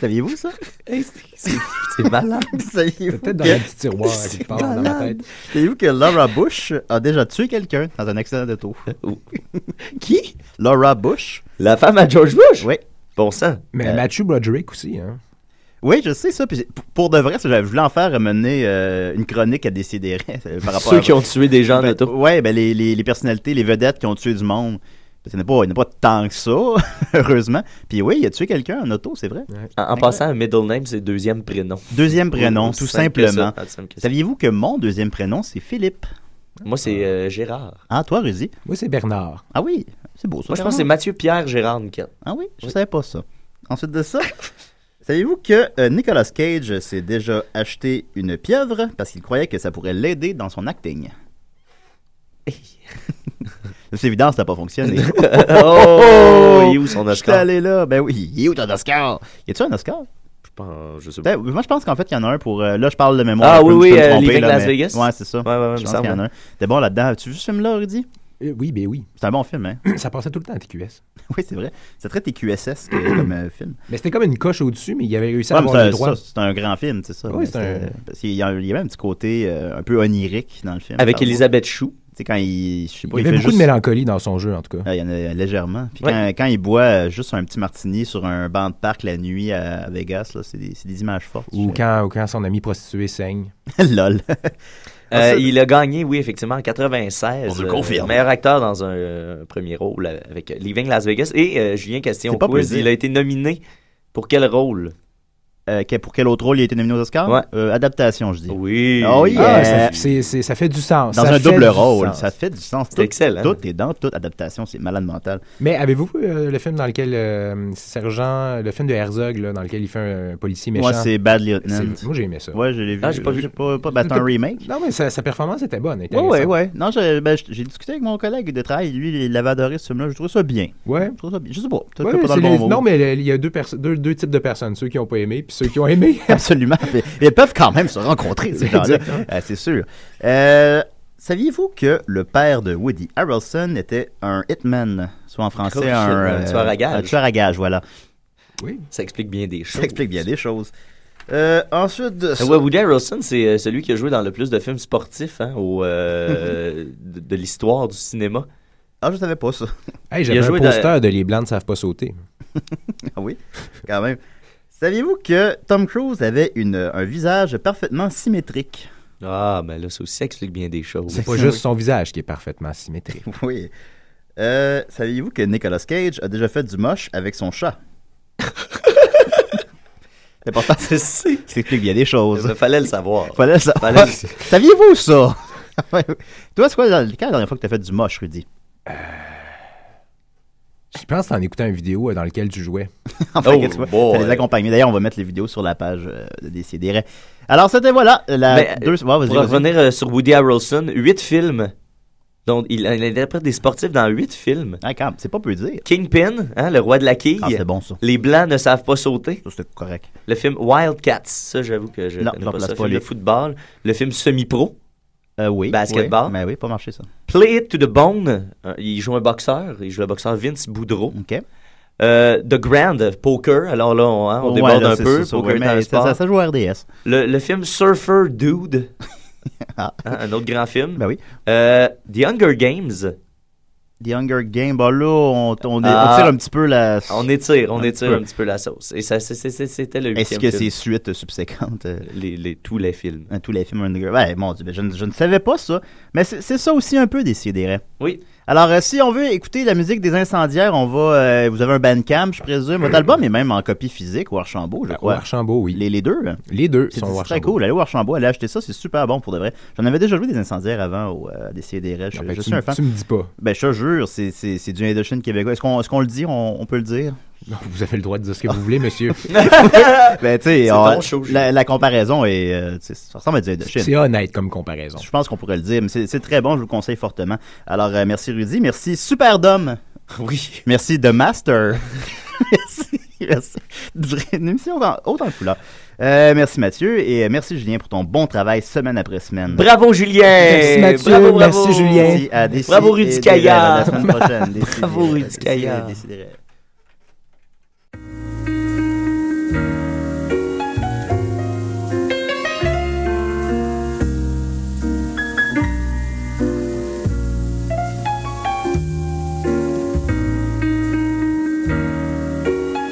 Saviez-vous ça? Hey, c'est- malade. Peut-être dans un petit tiroir quelque part dans ma tête. Saviez-vous que Laura Bush a déjà tué quelqu'un dans un accident d'auto? Qui? Laura Bush. La femme à George Bush? Oui. Bon sang. Mais Euh, Matthew Broderick aussi, hein. Oui, je sais ça. Puis pour de vrai, j'avais voulu en faire mener euh, une chronique à décider par rapport Ceux à- qui ont tué des gens en Ben, auto. Ouais, ben les, les, les personnalités, les vedettes qui ont tué du monde. Parce qu'il n'y en a pas- il n'y en a pas tant que ça, heureusement. Puis oui, il a tué quelqu'un en auto, c'est vrai. En, en passant, un middle name, c'est deuxième prénom. Deuxième prénom, tout simplement. Saviez-vous que mon deuxième prénom, c'est Philippe? Moi, c'est euh, Gérard. Ah, toi, Rudy? Moi, c'est Bernard. Ah oui, c'est beau ça. Moi, je pense que c'est Mathieu Pierre Gérard Nickel. Ah oui, je savais pas ça. Ensuite de ça, saviez-vous que euh, Nicolas Cage s'est déjà acheté une pieuvre parce qu'il croyait que ça pourrait l'aider dans son acting? C'est évident, ça n'a pas fonctionné. Oh, il est où son J'étais Oscar? allé là. Ben oui, il est où ton Oscar? Y a-tu un Oscar? Je pense, je sais pas. Ben, moi, je pense qu'en fait, il y en a un pour. euh, là, je parle de mémoire. Ah je oui, je oui, me euh, tromper, là, Las mais- Vegas. Ouais, c'est ça. Ouais, ouais, ouais, je pense qu'il y en a un. T'es bon là-dedans. As-tu vu ce film-là, Rudy? Euh, oui, ben oui. C'est un bon film, hein? Ça passait tout le temps à TQS. oui, c'est vrai. C'est très TQSS comme euh, film. Mais c'était comme une coche au-dessus, mais il avait réussi à avoir les c'est- droits. ça, C'est un grand film, c'est ça. Oui, c'est un- Parce qu'il y, a, il y avait un petit côté euh, un peu onirique dans le film. Avec Elisabeth Chou. Tu sais, quand il. Je sais pas, Il y fait avait beaucoup juste- de mélancolie dans son jeu, en tout cas. Ah, il y en a légèrement. Puis Ouais. quand, quand il boit euh, juste un petit martini sur un banc de parc la nuit à, Vegas, là, c'est des, c'est des images fortes. Ou quand, ou quand son ami prostitué saigne. Lol. Euh, il a gagné, oui, effectivement, en 96. On le euh, confirme. meilleur acteur dans un euh, premier rôle euh, avec euh, Leaving Las Vegas. Et euh, Julien Castillon C'est pas Quiz, peu dire. il a été nominé pour quel rôle? Euh, que- pour quel autre rôle il a été nominé aux Oscars? Ouais. Euh, Adaptation, je dis. Oui. Ah oui, Ah, euh, ça, c'est- c'est- ça fait du sens. Dans Ça un double rôle, sens. ça fait du sens. C'est Tout- excellent. Tout est dans toute adaptation, c'est malade mental. Mais avez-vous vu euh, le film dans lequel euh, Sergent, le film de Herzog, là, dans lequel il fait un, policier méchant? Moi, c'est Bad Lieutenant. C'est- Moi, j'ai aimé ça. Ouais, je l'ai vu. Ah, j'ai pas vu. Pas, pas, ben, un remake. Non, mais sa, sa performance était bonne. Intéressante. ouais, ouais. Non, j'ai ben, j'ai discuté avec mon collègue de travail. Lui, il avait adoré ce film-là. Je trouve ça bien. Ouais. Je trouve ça bien. Je sais pas. Ouais, pas dans c'est le bon les- mot. non, mais il y a deux, types de personnes, ceux qui n'ont pas aimé puis ceux qui ont aimé. Absolument. Ils peuvent quand même se rencontrer, ces gens-là. Exactement. Euh, c'est sûr. Euh, Saviez-vous que le père de Woody Harrelson était un hitman, soit en français un, un euh, tueur à gages. Un tueur à gages, voilà. Oui. Ça explique bien des choses. Ça explique bien des choses. Euh, ensuite de ça- Ouais, Woody Harrelson, c'est euh, celui qui a joué dans le plus de films sportifs hein, au, euh, de, de l'histoire du cinéma. Ah, je savais pas ça. Hey, Il J'avais a un joué dans- poster de Les Blancs ne savent pas sauter. Ah oui, quand même. Saviez-vous que Tom Cruise avait une, un visage parfaitement symétrique? Ah, mais là, ça aussi explique bien des choses. C'est pas juste son visage qui est parfaitement symétrique. Oui. Euh, Saviez-vous que Nicolas Cage a déjà fait du moche avec son chat? C'est important, c'est ça explique bien des choses. Il fallait le savoir. Fallait le savoir. Fallait Saviez-vous ça? Toi, c'est quoi, la- quand la dernière fois que tu as fait du moche, Rudy? Je pense que t'en écoutais une vidéo euh, dans laquelle tu jouais. Enfin, Oh, tu vois, boy. les accompagnements. D'ailleurs, on va mettre les vidéos sur la page euh, de Décideret. Alors, c'était voilà. La Mais, deux... vas-y, pour vas-y. revenir euh, sur Woody Harrelson, huit films. Donc, il, il interprète des sportifs dans huit films. Ah, quand c'est pas peu dire. Kingpin, hein, le roi de la quille. Ah, c'est bon, ça. Les Blancs ne savent pas sauter. Ça, c'était correct. Le film Wildcats, ça, j'avoue que je Non, connais pas ça. pas film de football. Le film Semi-Pro. Euh, oui. Basketball. Oui, mais oui, pas marché, ça. Play It to the Bone. euh, il joue un boxeur. Il joue le boxeur Vince Boudreau. OK. Euh, the Grand, Poker. Alors là, on, hein, on Ouais, déborde là, un peu. ça, ça, Poker mais sport. ça, ça, ça joue à RDS. Le, le film Surfer Dude. Ah. Hein, un autre grand film. Ben oui. Euh, The Hunger Games. The Hunger Games, bah là, on, on, Ah. tire un petit peu la. On étire, on Un étire peu. un petit peu la sauce. Et ça, c'était le Est-ce que c'est suite subséquente? euh, Les, les- tous les films. à tous les films Hunger Ouais, mon Dieu, je, ne- je ne savais pas ça. Mais c'est ça aussi un peu des Oui. Alors, euh, si on veut écouter la musique des incendiaires, on va. euh, vous avez un Bandcamp, je présume. Votre album est même en copie physique Archambault, je Au crois. Archambault, oui. Les, les deux. hein? Les deux C'est sont au c'est très Archambault. cool. Allez au Archambault, allez acheter ça, c'est super bon pour de vrai. J'en avais déjà joué des incendiaires avant au euh, Décideret. Je, ben, je tu suis un fan. tu me dis pas. Ben, je te jure, c'est- c'est c'est du Indochine québécois. Est-ce qu'on est qu'on le dit? On, on peut le dire? Vous avez le droit de dire ce que vous voulez, monsieur. Ben, tu la, la comparaison est. euh, ça ressemble à du Indochine. C'est honnête comme comparaison. Je pense qu'on pourrait le dire, mais c'est très bon, je vous le conseille fortement. Alors, euh, merci Rudy, merci Superdome. Oui. Merci The Master. merci, merci. Une émission en- haute en couleur. Euh, merci Mathieu et merci Julien pour ton bon travail semaine après semaine. Bravo Julien! Merci, Mathieu. Bravo, bravo. Merci, Julien. Merci à Bravo Rudy Kaya. La semaine prochaine. Bravo Rudy Kaya. Décidérez.